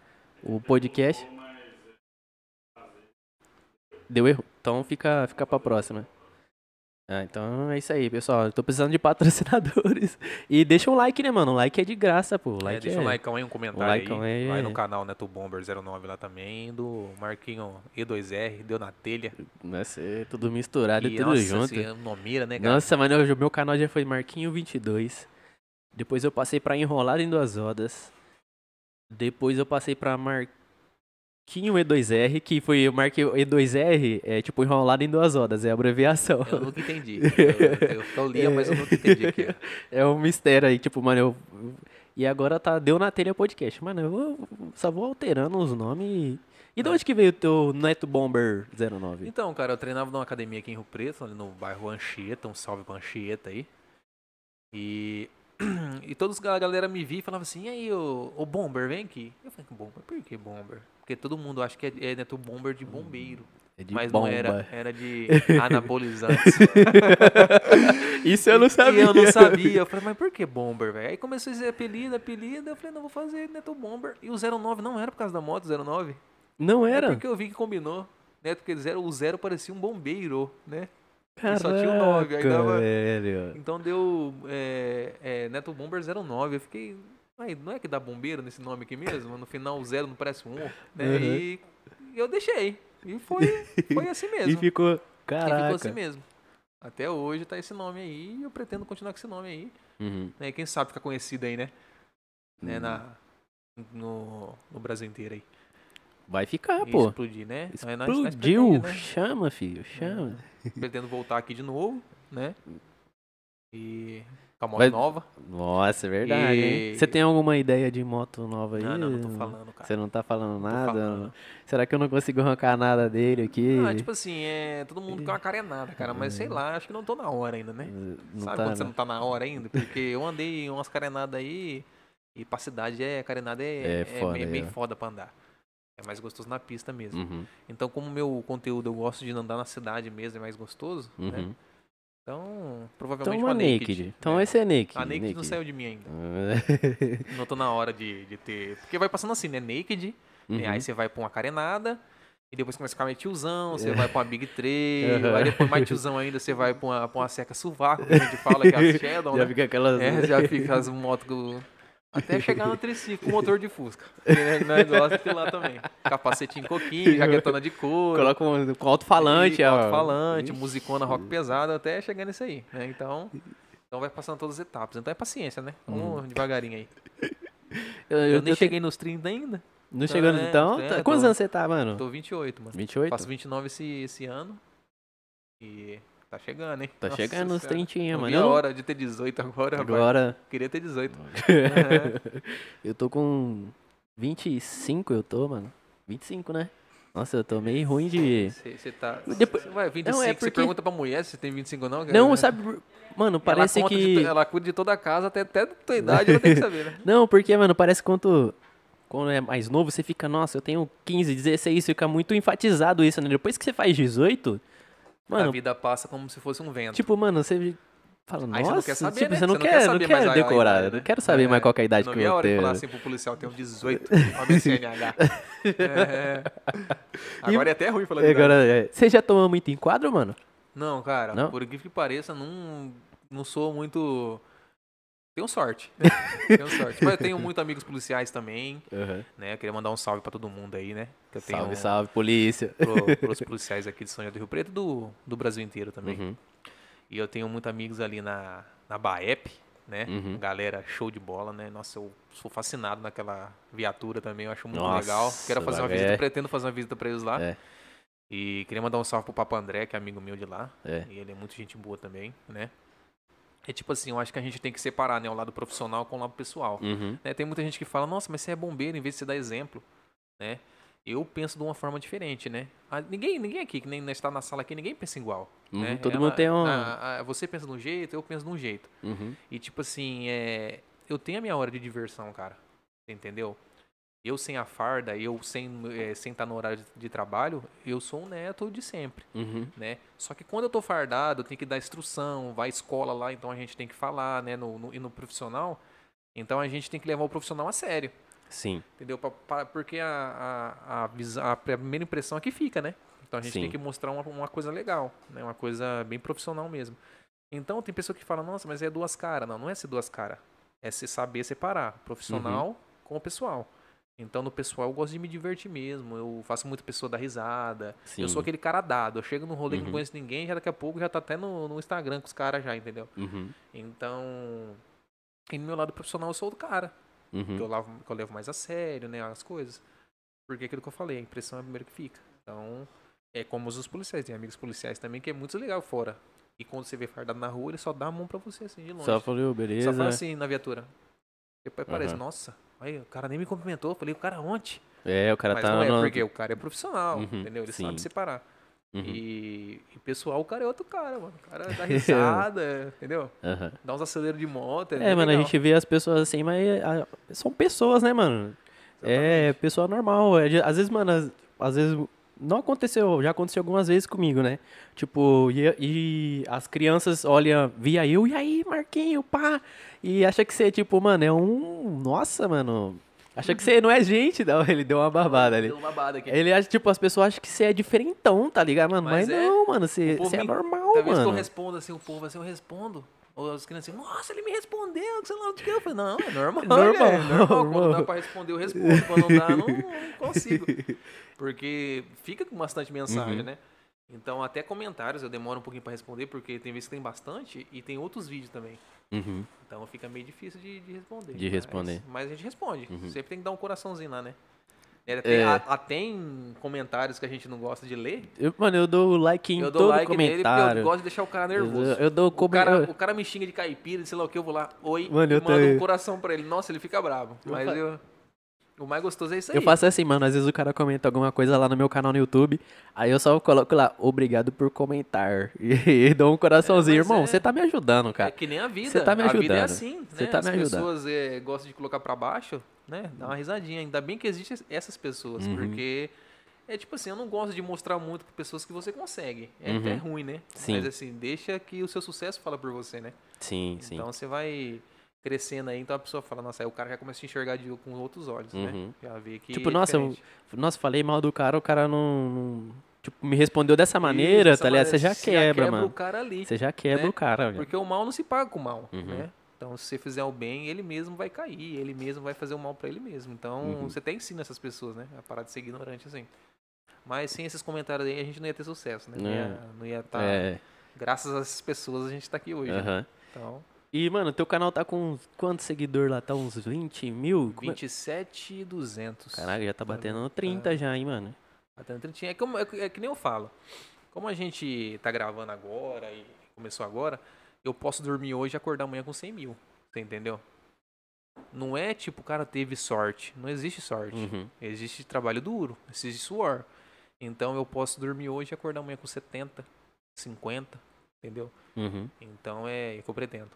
o podcast. Deu erro. Então fica, fica pra próxima. Ah, então é isso aí, pessoal. Eu tô precisando de patrocinadores. E deixa um like, né, mano? O like é de graça, pô. É, like deixa é... um like aí, um comentário like aí. aí Vai é- no canal Neto Bomber 09 lá também, do Marquinho E2R, deu na telha. Vai ser tudo misturado e E, tudo nossa, junto. assim, não mira, né, cara? Nossa, o meu canal já foi Marquinho22. Depois eu passei pra Enrolado em Duas Rodas. Depois eu passei pra Marquinho E2R, que foi o Marquinho E2R, é tipo Enrolado em Duas Rodas, é a abreviação. Eu nunca entendi. Eu, eu, eu lia, mas eu nunca entendi o que [LAUGHS] é. Um mistério aí, tipo, mano, eu... E agora tá, deu na telha podcast. Mano, eu vou- só vou alterando os nomes e... E de onde que veio o teu Neto Bomber 09? Então, cara, eu treinava numa academia aqui em Rio Preto, ali no bairro Anchieta, um salve pra Anchieta aí. E, [CLEARS THROAT] e todos a galera me via e falava assim, e aí, o, o Bomber, vem aqui. Eu falei, Bomber, por que Bomber? Porque todo mundo acha que é, é Neto Bomber de bombeiro. É de mas bomba. não era, era de [LAUGHS] anabolizantes. Isso eu não sabia. E eu não sabia. Eu falei, mas por que Bomber, velho? Aí começou a ser apelido, apelido. Eu falei, não, vou fazer Neto Bomber. E o 09 não era por causa da moto, 09. Não É era? porque eu vi que combinou. Né? Porque zero, o zero parecia um bombeiro, né? só tinha o nove, aí Caraca, dava- velho. Então deu é, é, Neto Bomber 09. Eu fiquei. Ai, não é que dá bombeiro nesse nome aqui mesmo? No final o zero não parece um, né? Uhum. E eu deixei. E foi, foi assim [LAUGHS] mesmo. E ficou. E Caraca. ficou assim mesmo. Até hoje tá esse nome aí e eu pretendo continuar com esse nome aí. Uhum. Né? Quem sabe ficar conhecido aí, né? né? Hum. Na, no, no Brasil inteiro aí. Vai ficar, E pô. explodir, né? Aí nós- nós Explodiu. né? Chama, filho. Chama. Pretendo voltar aqui de novo, né? E com a moto nova. Nossa, é verdade, hein? E- Você tem alguma ideia de moto nova aí? Não, não, não tô falando, cara. Você não tá falando nada? falando. Será que eu não consigo arrancar nada dele aqui? Ah, tipo assim, é, todo mundo quer uma carenada, cara, mas sei lá, acho que não tô na hora ainda, né? não Sabe tá, quando você não. tá na hora ainda? Porque eu andei umas carenadas aí e pra cidade é, carenada é, É é, foda, é. foda pra andar. É mais gostoso na pista mesmo. Uhum, Então, como meu conteúdo eu gosto de andar na cidade mesmo, é mais gostoso, né? uhum. Então, Então provavelmente uma uma naked. Então né? esse é naked. A naked, não naked. saiu de mim ainda. [LAUGHS] Não tô na hora de, de ter. Porque vai passando assim, né? Naked, né? uhum. aí você vai pra uma carenada. E depois começa a ficar mais tiozão, você vai pra uma Big 3, Aham. aí depois mais tiozão ainda, você vai pra uma, pra uma seca sovaco, que a gente fala que é a [LAUGHS] Shadow, Já né? fica aquelas... É, [LAUGHS] já fica as motos até chegar no triciclo com motor de Fusca. [LAUGHS] Né, nós gosta de lá também. Capacetinho coquinho, jaquetona de couro. Coloca um, com alto-falante. alto-falante, musicona rock pesado, até chegar nisso aí, né? Então, então vai passando todas as etapas. Então é paciência, né? Vamos devagarinho aí. Eu, Eu, eu nem tenho- cheguei nos 30 ainda. Não chegando É, então? é, tá- tô- Quantos anos você tá, mano? Tô 28, mano. 28? Faço 29 esse, esse ano. E tá chegando, hein? Tá Nossa chegando nos Senhora. 30, Não mano. a Eu- hora de ter 18 agora, rapaz. Agora, Queria ter 18. [LAUGHS] eu tô com 25, eu tô, mano. 25, né? Nossa, eu tô meio ruim de... Você tá. Depois- Cê vai, 25, Não, é você porque- pergunta pra mulher se tem 25 ou não? cara? Não, sabe... Mano, parece ela que... de ela cuida de toda a casa, até, até da tua idade ela tem que saber, né? [LAUGHS] Não, porque, mano, parece que quando... Quando é mais novo, você fica, nossa, eu tenho 15, 16, fica muito enfatizado isso, né? Depois que você faz 18, a mano, vida passa como se fosse um vento. tipo, mano, você fala, nossa, Aí você não quer saber, tipo, né? você não Você não quer quer, não saber quer mais a- a decorar, idade, eu não né? quero saber É, mais qual que é a idade não que eu a hora de tenho. falar assim pro policial, tenho 18, ó, meu CNH. É. Agora é até ruim falar. Agora, é, você já tomou muito enquadro, mano? Não, cara, Não? por incrível que pareça, não, não sou muito. Tenho sorte. [LAUGHS] tenho sorte. Mas eu tenho muitos amigos policiais também, né? Queria mandar um salve pra todo mundo aí, né? Eu tenho Salve, salve, polícia. Pro, pros [LAUGHS] policiais aqui de São José do Rio Preto e do, do Brasil inteiro também. Uhum. E eu tenho muitos amigos ali na, na Baep, né? Uhum. Galera, show de bola, né? Nossa, eu sou fascinado naquela viatura também, eu acho muito Nossa, legal. Quero fazer uma visita, é. pretendo fazer uma visita pra eles lá. É. E queria mandar um salve pro Papo André, que é amigo meu de lá. É. E ele é muito gente boa também, né? É tipo assim, eu acho que a gente tem que separar, né? O lado profissional com o lado pessoal. Uhum. né? Tem muita gente que fala, nossa, mas você é bombeiro em vez de você dar exemplo, né? Eu penso de uma forma diferente, né? Ah, ninguém, ninguém aqui, que nem está na sala aqui, ninguém pensa igual. Uhum, né? todo Ela- mundo tem um- ah, ah, você pensa de um jeito, eu penso de um jeito. Uhum. E tipo assim, é, eu tenho a minha hora de diversão, cara. Entendeu? Eu sem a farda, eu sem eh, sem estar no horário de, trabalho, eu sou um neto de sempre, Uhum. né? Só que quando eu tô fardado, eu tenho que dar instrução, vai à escola lá, então a gente tem que falar, né? No, no- e no profissional, então a gente tem que levar o profissional a sério. Sim. Entendeu? Pa- pa- porque a, a, a, a primeira impressão é que fica, né? Então a gente Sim. tem que mostrar uma, uma coisa legal, né? Uma coisa bem profissional mesmo. Então tem pessoa que fala, nossa, mas é duas caras. Não, não é ser duas caras. É se saber separar profissional Uhum. com o pessoal. Então no pessoal eu gosto de me divertir mesmo. Eu faço muito pessoa dar risada. Sim. Eu sou aquele cara dado. Eu chego num rolê que Uhum. não conheço ninguém, já daqui a pouco já tá até no, no Instagram com os caras já, entendeu? Uhum. Então. E no meu lado profissional eu sou o cara que eu, Uhum. levo, que eu levo mais a sério, né, as coisas. Porque é aquilo que eu falei, a impressão é a primeira que fica. Então, é como os policiais, tem amigos policiais também que é muito legal fora. E quando você vê fardado na rua, ele só dá a mão pra você, assim, de longe. Só falei, ô, beleza. Só fala assim na viatura. Depois parece, Aham. nossa, aí o cara nem me cumprimentou. Falei, o cara ontem. É, o cara Mas tá não é, no- porque o cara é profissional, Uhum, entendeu? Ele sim. sabe separar. Uhum. E, e pessoal, o cara é outro cara, mano. O cara dá [LAUGHS] risada, entendeu? Aham. Dá uns aceleros de moto. É, bem mano, a legal. gente vê as pessoas assim, mas ah, são pessoas, né, mano? É, pessoa normal. é às vezes, mano, às, às vezes não aconteceu, já aconteceu algumas vezes comigo, né? Tipo, e, e as crianças olham, via eu, e aí, Marquinho, pá, e acha que você, tipo, mano, é um. Nossa, mano. Acha que você não é gente, não. Ele deu uma babada ali. Deu uma babada aqui. Ele acha, tipo, as pessoas acham que você é diferentão, tá ligado, mano? Mas, Mas é. não, mano, você, você é normal, Talvez que eu mano. respondo assim, o povo assim, eu respondo. As crianças assim, nossa, ele me respondeu, que sei lá o que. Eu falei, não, é normal. Normal, É normal. Quando dá pra responder, eu respondo. Quando não dá, não, não [LAUGHS] consigo. Porque fica com bastante mensagem, Uhum. né? Então, até comentários eu demoro um pouquinho pra responder, porque tem vezes que tem bastante e tem outros vídeos também. Uhum. Então fica meio difícil de, de responder. De mas- responder. Mas, a gente responde. Uhum. Sempre tem que dar um coraçãozinho lá, né? É, tem, É. a- a- tem comentários que a gente não gosta de ler. Eu, mano, eu dou like em eu dou todo like nele comentário. eu gosto de deixar o cara nervoso. Eu, eu dou O como cara, o cara me xinga de caipira, sei lá o que, eu vou lá, oi, Mano, eu mando também. um coração pra ele. Nossa, ele fica bravo. Mas eu, o mais gostoso é isso aí. Eu faço assim, mano. Às vezes o cara comenta alguma coisa lá no meu canal no YouTube. Aí eu só coloco lá, obrigado por comentar. [LAUGHS] E, dou um coraçãozinho. É, Irmão, é- você tá me ajudando, É cara. que nem a vida. Você tá me A vida é ajudando. assim, Você né? tá As me ajudando. pessoas é, gostam de colocar pra baixo, né? Dá uma risadinha. Ainda bem que existem essas pessoas, Uhum. porque é tipo assim, eu não gosto de mostrar muito pra pessoas que você consegue. É até Uhum. ruim, né? Sim. Mas assim, deixa que o seu sucesso fala por você, né? Sim, sim. Então você vai crescendo aí, então a pessoa fala, nossa, aí o cara já começa a enxergar de, com outros olhos, né? Uhum. Já vê que Tipo, é nossa, eu-. Nossa, falei mal do cara, o cara não. não- tipo, me respondeu dessa maneira, Isso, tá ligado? Você já quebra, o mano. cara ali. Você já quebra né? o cara, velho. Porque o mal não se paga com o mal, Uhum. né? Então, se você fizer o bem, ele mesmo vai cair, ele mesmo vai fazer o mal pra ele mesmo. Então, Uhum. você até ensina essas pessoas, né? A parar de ser ignorante, assim. Mas sem esses comentários aí, a gente não ia ter sucesso, né? Não É. ia, não ia estar... É. Graças a essas pessoas, a gente tá aqui hoje. né? aham. Então, E, mano, teu canal tá com quantos seguidores lá? Tá uns 20 mil? Como é- 27,200. Caraca, já tá batendo 30 já, hein, mano. No trintinho. É, como, é, que- é que nem eu falo. Como a gente tá gravando agora e começou agora, eu posso dormir hoje e acordar amanhã com 100 mil. Você entendeu? Não é tipo o cara teve sorte. Não existe sorte. Uhum. Existe trabalho duro. Existe suor. Então eu posso dormir hoje e acordar amanhã com 70, 50. Entendeu? Uhum. Então é o que eu pretendo.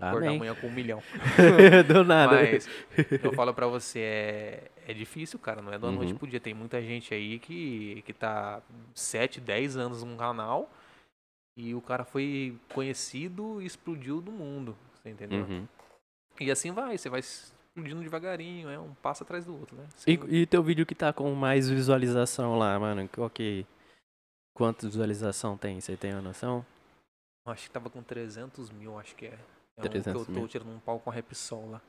Acordar Amém. amanhã com um milhão. [LAUGHS] Do nada. Mas eu falo pra você, é, é difícil, cara. Não é da noite Uhum. pro dia. Tem muita gente aí que, que tá 7, 10 anos num canal e o cara foi conhecido e explodiu do mundo. Você entendeu? Uhum. E assim vai, você vai explodindo devagarinho, é um passo atrás do outro, né? E, e teu vídeo que tá com mais visualização lá, mano? Que. Quantas visualização tem? Você tem uma noção? Acho que tava com 300 mil, acho que é. É um que 300 eu tô mil. tirando um pau com a Repsol lá.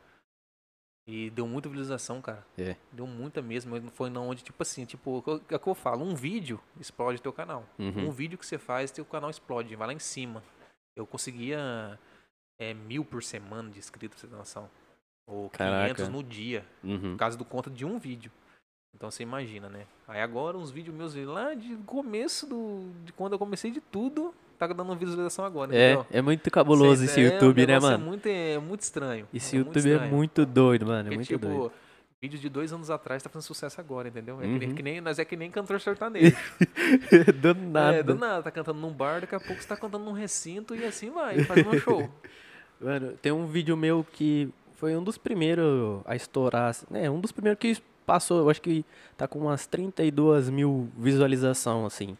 E deu muita visualização, cara. É. Deu muita mesmo. mas Foi na onde, tipo assim, tipo, é o que eu falo, um vídeo explode teu canal. Uhum. Um vídeo que você faz, teu canal explode, vai lá em cima. Eu conseguia é, mil por semana de inscritos, pra você ter noção. Ou 500 Caraca. no dia, Uhum. por causa do conta de um vídeo. Então você imagina, né? Aí agora uns vídeos meus lá de começo do. de quando eu comecei de tudo, tá dando visualização agora, É, entendeu? é muito cabuloso esse É, YouTube, né, negócio mano? É muito, é muito estranho. Esse é YouTube é estranho. muito doido, mano. É Porque, muito tipo, doido. vídeo de dois anos atrás tá fazendo sucesso agora, entendeu? É que, nem, Uhum. que nem- nós é que nem cantor sertanejo. [LAUGHS] do nada. É, do nada, tá cantando num bar, daqui a pouco você tá cantando num recinto e assim vai, fazendo um show. [LAUGHS] Mano, tem um vídeo meu que foi um dos primeiros a estourar, né? Um dos primeiros que passou, eu acho que tá com umas 32 mil visualização, assim.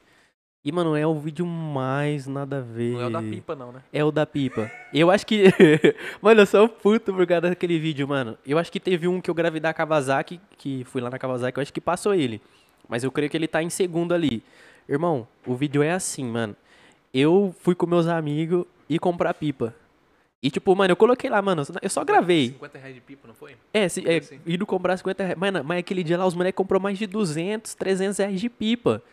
E, mano, é o vídeo mais nada a ver. Não é o da pipa, não, né? É o da pipa. Eu acho que. [LAUGHS] mano, eu sou puto por causa daquele vídeo, mano. Eu acho que teve um que eu gravei da Kawasaki, que fui lá na Kawasaki, eu acho que passou ele. Mas eu creio que ele tá em segundo ali. Irmão, o vídeo é assim, mano. Eu fui com meus amigos e comprar pipa. E tipo, mano, eu coloquei lá, mano, eu só gravei. 50 reais de pipa, não foi? É, se, é assim. indo comprar 50 reais. Mano, mas aquele dia lá os moleques comprou mais de 200, 300 reais de pipa.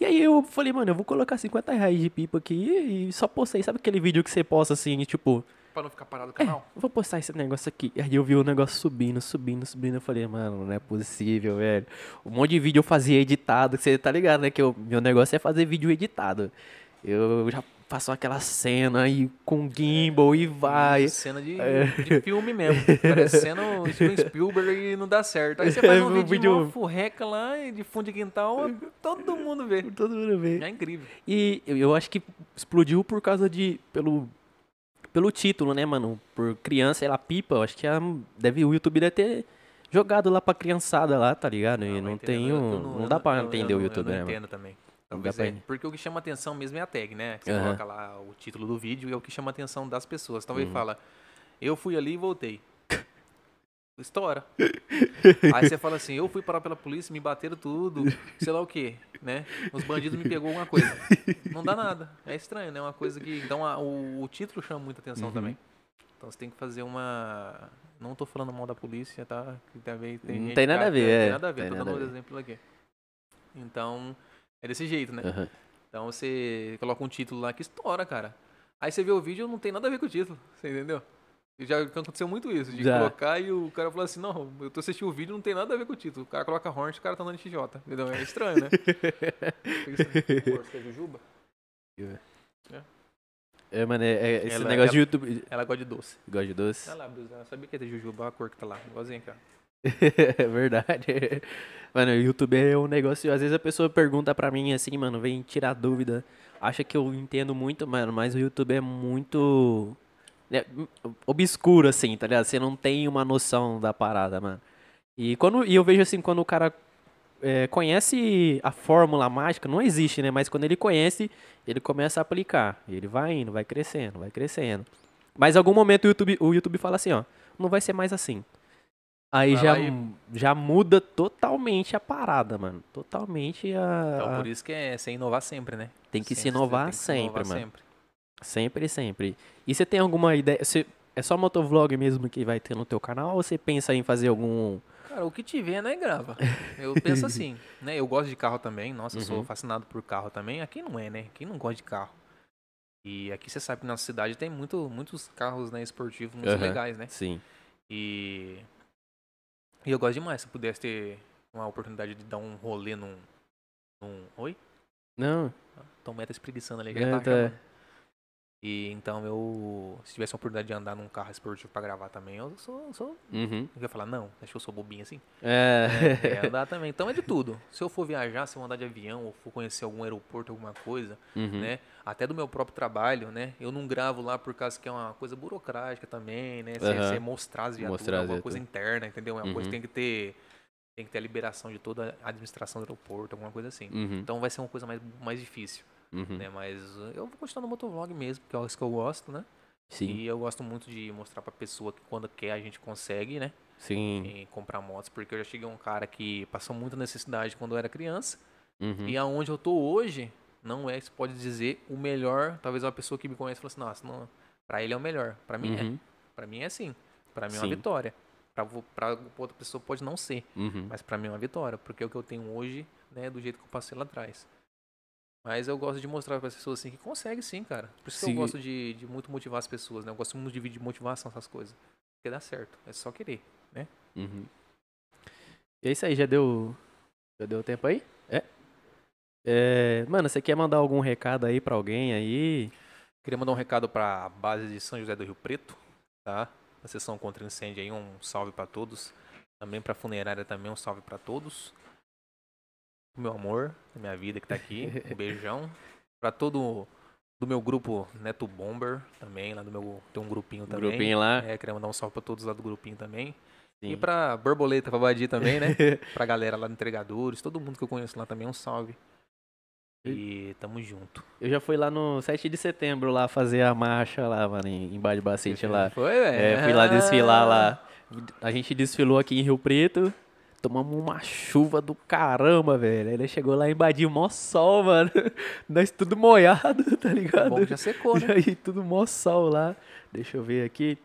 E aí eu falei, mano, eu vou colocar 50 reais de pipa aqui e só postei. Sabe aquele vídeo que você posta assim, tipo, Pra não ficar parado o é, canal. vou postar esse negócio aqui. Aí eu vi o negócio subindo, subindo, subindo. Eu falei, mano, não é possível, velho. Um monte de vídeo eu fazia editado. Você tá ligado, né? Que eu, meu negócio é fazer vídeo editado. Eu já faço aquela cena aí com gimbal e vai. Cena de, É. de filme mesmo. Parecendo Steven Spielberg e não dá certo. Aí você [LAUGHS] faz É, um um vídeo de vídeo- uma furreca lá e de fundo de quintal, todo mundo vê. Todo mundo vê. É incrível. E eu- acho que explodiu por causa de. pelo. pelo título, né, mano? Por criança, ela pipa. Eu acho que a, deve, o YouTube deve ter jogado lá pra criançada lá, tá ligado? E não, entendo, tem um. Não, eu dá pra entender o não- YouTube, eu né, não mano? entendo também. Talvez é. Porque o que chama atenção mesmo é a tag, né? Você Aham. coloca lá o título do vídeo e é o que chama a atenção das pessoas. Então Uhum. fala, eu fui ali e voltei. [LAUGHS] Estoura. Aí você fala assim, eu fui parar pela polícia, me bateram tudo, sei lá o que, né? Os bandidos me pegou alguma coisa. Não dá nada. É estranho, né? Uma coisa que. Então a- o, o título chama muita atenção Uhum. também. Então você tem que fazer uma. Não tô falando mal da polícia, tá? Que também tem Não tem nada a acha- ver, Não é. tem nada a ver, Tem tô dando a um exemplo aqui. Então, é desse jeito, né? Aham. Então você coloca um título lá que estoura, cara. Aí você vê o vídeo não tem nada a ver com o título, [LAUGHS] você entendeu? E Já aconteceu muito isso, de Já. colocar e o cara fala assim, não, eu tô assistindo o vídeo não tem nada a ver com o título. O cara coloca Hornet, o cara tá andando de XJ, entendeu? É estranho, né? [LAUGHS] Você quer jujuba? É, mano, é, é esse Ela- negócio de ela- YouTube. Ela gosta de doce. Gosta de doce? Olha lá, Bruce, ela sabia que é de jujuba, a cor que tá lá, igualzinho aqui, ó. [LAUGHS] é verdade. Mano, o YouTube é um negócio. Às vezes a pessoa pergunta pra mim assim, mano, vem tirar dúvida. Acha que eu entendo muito, mano, mas o YouTube é muito. é, obscuro, assim, tá ligado? Você não tem uma noção da parada, mano. E, quando, e eu vejo assim, quando o cara é, conhece a fórmula mágica, não existe, né? Mas quando ele conhece, ele começa a aplicar. Ele vai indo, vai crescendo, vai crescendo. Mas em algum momento o YouTube, o YouTube fala assim, ó, não vai ser mais assim. Aí Vai já, e- já muda totalmente a parada, mano. Totalmente a. Então por isso que é sem inovar sempre, né? Tem que se Sempre, você inovar que se sempre, inovar mano. sempre. Sempre, sempre. E você tem alguma ideia? Você, é só motovlog mesmo que vai ter no teu canal ou você pensa em fazer algum. Cara, o que tiver, né, grava. [LAUGHS] Eu penso assim, né? Eu gosto de carro também. Nossa, eu sou Uhum. fascinado por carro também. Aqui não é, né? Quem não gosta de carro? E aqui você sabe que na nossa cidade tem muito, muitos carros né, esportivos muito Aham. legais, né? Sim. E... e eu gosto demais. Se eu pudesse ter uma oportunidade de dar um rolê num. num... Oi? Não. Tom Meta espreguiçando ali. É, já tá tá. E então eu. Se tivesse a oportunidade de andar num carro esportivo pra gravar também, eu sou. sou Uhum. eu ia falar, não, acho que eu sou bobinho assim. É. É, andar também. Então é de [LAUGHS] tudo. Se eu for viajar, se eu andar de avião, ou for conhecer algum aeroporto, alguma coisa, Uhum. né? Até do meu próprio trabalho, né? Eu não gravo lá por causa que é uma coisa burocrática também, né? Você você mostrar as viaturas, Mostrar as alguma coisa interna, entendeu? É uma coisa Uhum. que tem que ter. Tem que ter a liberação de toda a administração do aeroporto, alguma coisa assim. Uhum. Então vai ser uma coisa mais, mais difícil, Uhum. né? Mas eu vou continuar no motovlog mesmo, que é isso que eu gosto, né? Sim. E eu gosto muito de mostrar pra pessoa que quando quer a gente consegue, né? Sim. em comprar motos, porque eu já cheguei a um cara que passou muita necessidade quando eu era criança, Uhum. e aonde eu tô hoje, não é, se pode dizer, o melhor, talvez uma pessoa que me conhece fale assim, nossa, não, pra ele é o melhor, pra mim é, Uhum. pra mim é assim, pra mim é uma Sim. vitória, pra, pra outra pessoa pode não ser, Uhum. mas pra mim é uma vitória, porque é o que eu tenho hoje, né, é do jeito que eu passei lá atrás. Mas eu gosto de mostrar para as pessoas assim que consegue sim, cara. Por isso que Sim. eu gosto de, de muito motivar as pessoas, né? Eu gosto muito de vídeo de motivação, essas coisas. Porque dá certo, é só querer. Uhum. E é isso aí, já deu. Já deu tempo aí? É. É, Mano, você quer mandar algum recado aí pra alguém aí? Queria mandar um recado para a base de São José do Rio Preto, tá? A sessão contra incêndio aí, um salve para todos. Também para a funerária também, um salve para todos. Meu amor, a minha vida que tá aqui, um [LAUGHS] beijão. Para todo Do meu grupo Neto Bomber também, lá do meu. Tem um grupinho também. Grupinho lá. É, queria mandar um salve pra todos lá do grupinho também. Sim. E pra Borboleta, Badi também, né? [LAUGHS] pra galera lá do Entregadores, todo mundo que eu conheço lá também, um salve. E tamo junto. Eu já fui lá no 7 de setembro lá fazer a marcha lá, mano, em Bar de Bacete lá. Foi, velho? É, fui lá desfilar lá. A gente desfilou aqui em Rio Preto. Tomamos uma chuva do caramba, velho. Ele chegou lá em Badia, mó sol, mano. [LAUGHS] Nós tudo molhado, [LAUGHS] tá ligado? Bom já secou, né? E [LAUGHS] aí, tudo mó sol lá. Deixa eu ver aqui.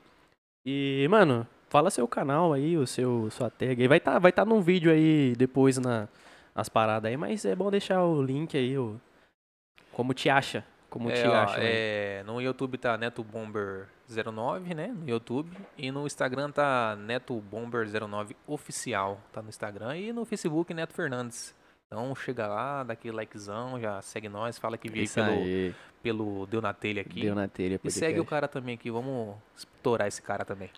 E, mano, fala seu canal aí, o seu, sua tag aí. Vai tá, vai tá num vídeo aí depois na, nas paradas aí, mas é bom deixar o link aí, o, como te acha. Como É, te ó, acha. né? é, no YouTube tá Neto Bomber 09, né? No YouTube. E no Instagram tá Neto Bomber 09 Oficial. Tá no Instagram. E no Facebook, Neto Fernandes. Então chega lá, dá aquele likezão, já segue nós, fala que veio pelo, aí. pelo Deu na Telha aqui. Deu na telha. E segue o cara também aqui, vamos estourar esse cara também.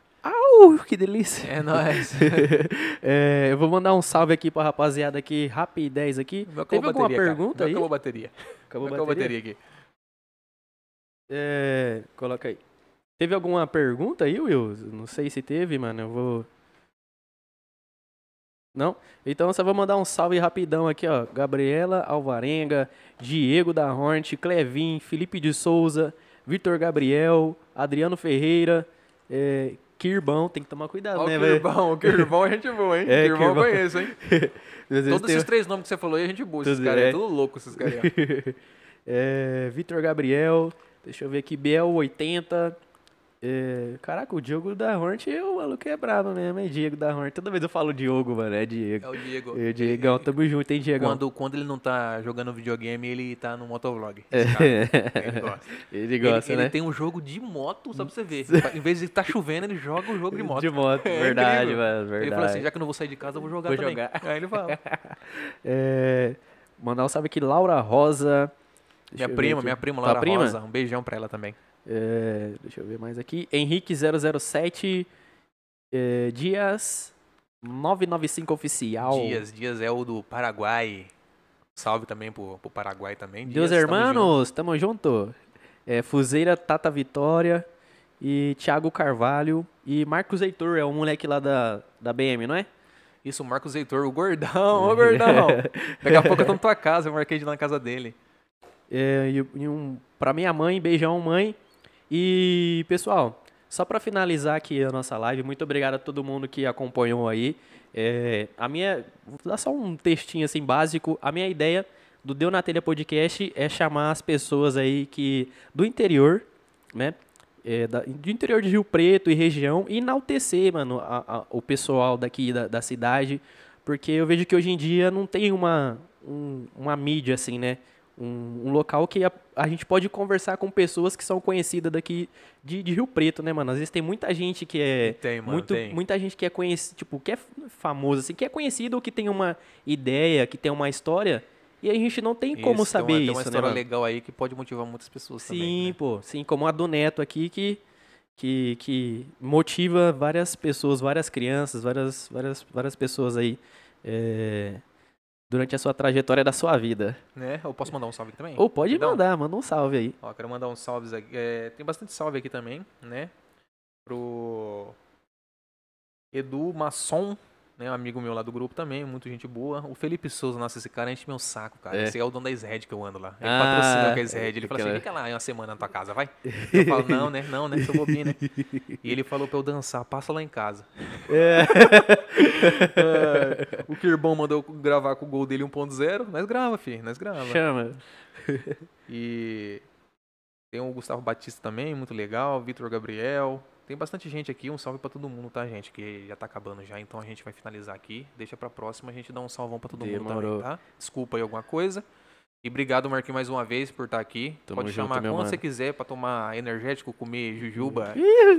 Uh, que delícia. É nóis. [LAUGHS] É, eu vou mandar um salve aqui pra rapaziada aqui, rapidez aqui. Teve alguma bateria, cara. pergunta Meu aí? Acabou a bateria. Acabou Acabou a bateria aqui. É, coloca aí. Teve alguma pergunta aí, Will? Não sei se teve, mano. Eu vou. Não? Então eu só vou mandar um salve rapidão aqui, ó. Gabriela Alvarenga, Diego da Hornet, Clevin, Felipe de Souza, Vitor Gabriel, Adriano Ferreira, é, Kirbão. Tem que tomar cuidado, Ó, né, velho? Kirbão, Kirbão é gente boa, hein? [LAUGHS] É, Kirbão eu Kirbão. conheço, hein? [LAUGHS] Todos tem- esses três nomes que você falou aí, é gente boa. Esses caras é. é tudo louco, esses caras. [LAUGHS] é, Vitor Gabriel, deixa eu ver aqui, Biel80. É, caraca, o Diogo da Hornet, o maluco é brabo mesmo, é Diego da Hornet. Toda vez eu falo Diogo, mano, é Diego. É o Diego. É, Diegão, tamo junto, hein, Diegão? Quando, quando ele não tá jogando videogame, ele tá no motovlog. É. [LAUGHS] Ele gosta. Ele gosta, ele, né? ele tem um jogo de moto, só pra você ver. Em vez de estar chovendo, ele joga um jogo de moto. De moto, [LAUGHS] É verdade, incrível. mano, verdade. Ele falou assim, já que eu não vou sair de casa, eu vou jogar Vou também. jogar. Aí ele fala. [LAUGHS] É, mandar um salve aqui, Laura Rosa. Deixa Minha prima, minha prima Laura prima? Rosa. Um beijão pra ela também. É, deixa eu ver mais aqui. Henrique007 é, Dias 995 Oficial. Dias, Dias é o do Paraguai. Salve também pro, pro Paraguai também. Deus Dias, tamo junto. hermanos, tamo junto. É, Fuzeira Tata Vitória e Thiago Carvalho e Marcos Heitor, é o moleque lá da, da BM, não é? Isso, Marcos Heitor, o gordão, ô gordão. [LAUGHS] Daqui a pouco eu tô na tua casa, eu marquei de ir lá na casa dele. É, e um, pra minha mãe, beijão, mãe. E, pessoal, só pra finalizar aqui a nossa live, muito obrigado a todo mundo que acompanhou aí. É, a minha. Vou dar só um textinho assim básico. A minha ideia do Deu na Telha Podcast é chamar as pessoas aí que. do interior, né? É, da- do interior de Rio Preto e região e enaltecer, mano, a- a- o pessoal daqui da, da cidade. Porque eu vejo que hoje em dia não tem uma, um- uma mídia assim, né? Um, um local que a, a gente pode conversar com pessoas que são conhecidas daqui de, de Rio Preto, né, mano? Às vezes tem muita gente que é. Tem, mano, muito, tem. Muita gente que é conhecido, tipo, que é famoso, assim, que é conhecido ou que tem uma ideia, que tem uma história. E a gente não tem como Isso, saber tem uma, isso, Tem uma né, história mano? legal aí que pode motivar muitas pessoas Sim, também. né? pô. Sim, como a do Neto aqui, que, que, que motiva várias pessoas, várias crianças, várias, várias, várias pessoas aí é, durante a sua trajetória da sua vida. Né? Eu posso mandar um salve aqui também? Ou pode Rapidão? mandar, manda um salve aí. Ó, quero mandar uns salves aqui. É, tem bastante salve aqui também, né? Pro Edu Masson, né? Um amigo meu lá do grupo também, muito gente boa. O Felipe Souza, nossa, esse cara enche meu saco, cara. É. Esse é o dono da Sred que eu ando lá. Ele Ah, patrocina com a Sred. Ele fala assim: fica lá uma semana na tua casa, vai. Eu falo, [LAUGHS] não, né? Não, né? Sou bobinho, né? E ele falou pra eu dançar, passa lá em casa. É, o Kirbon mandou gravar com o gol dele 1.0. Nós grava, filho, nós grava. Chama. E tem o Gustavo Batista também, muito legal, Vitor Gabriel. Tem bastante gente aqui, um salve pra todo mundo, tá, gente? Que já tá acabando já, então a gente vai finalizar aqui. Deixa pra próxima a gente dar um salvão pra todo mundo Demorou. também, tá? Desculpa aí alguma coisa. E obrigado, Marquinhos, mais uma vez por estar aqui. Tamo Pode chamar quando você quiser pra tomar energético, comer jujuba,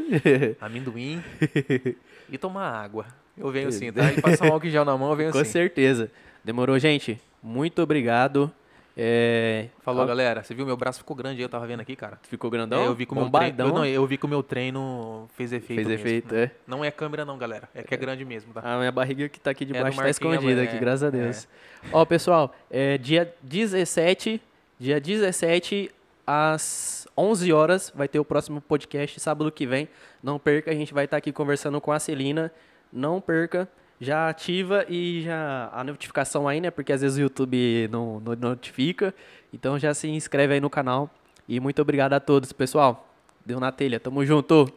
[LAUGHS] amendoim [LAUGHS] e tomar água. Eu venho assim, tá? E passar um álcool gel na mão, eu venho Com assim. certeza. Demorou, gente? Muito obrigado. É, Falou, ó, galera. Você viu, meu braço ficou grande eu tava vendo aqui, cara. Ficou grandão? É, eu vi o meu treino, eu, não, eu vi que o meu treino fez efeito. Fez mesmo. efeito, é. Não é câmera não, galera. É que é grande mesmo, tá? A minha barriga que tá aqui do debaixo tá Marquinhos, escondida é, aqui, graças a é. Deus. Ó, pessoal, é dia 17, dia 17 às 11 horas vai ter o próximo podcast, sábado que vem. Não perca, a gente vai estar aqui conversando com a Celina. Não perca, já ativa e já a notificação aí, né? Porque às vezes o YouTube não, não notifica. Então já se inscreve aí no canal. E muito obrigado a todos, pessoal. Deu na telha, tamo junto.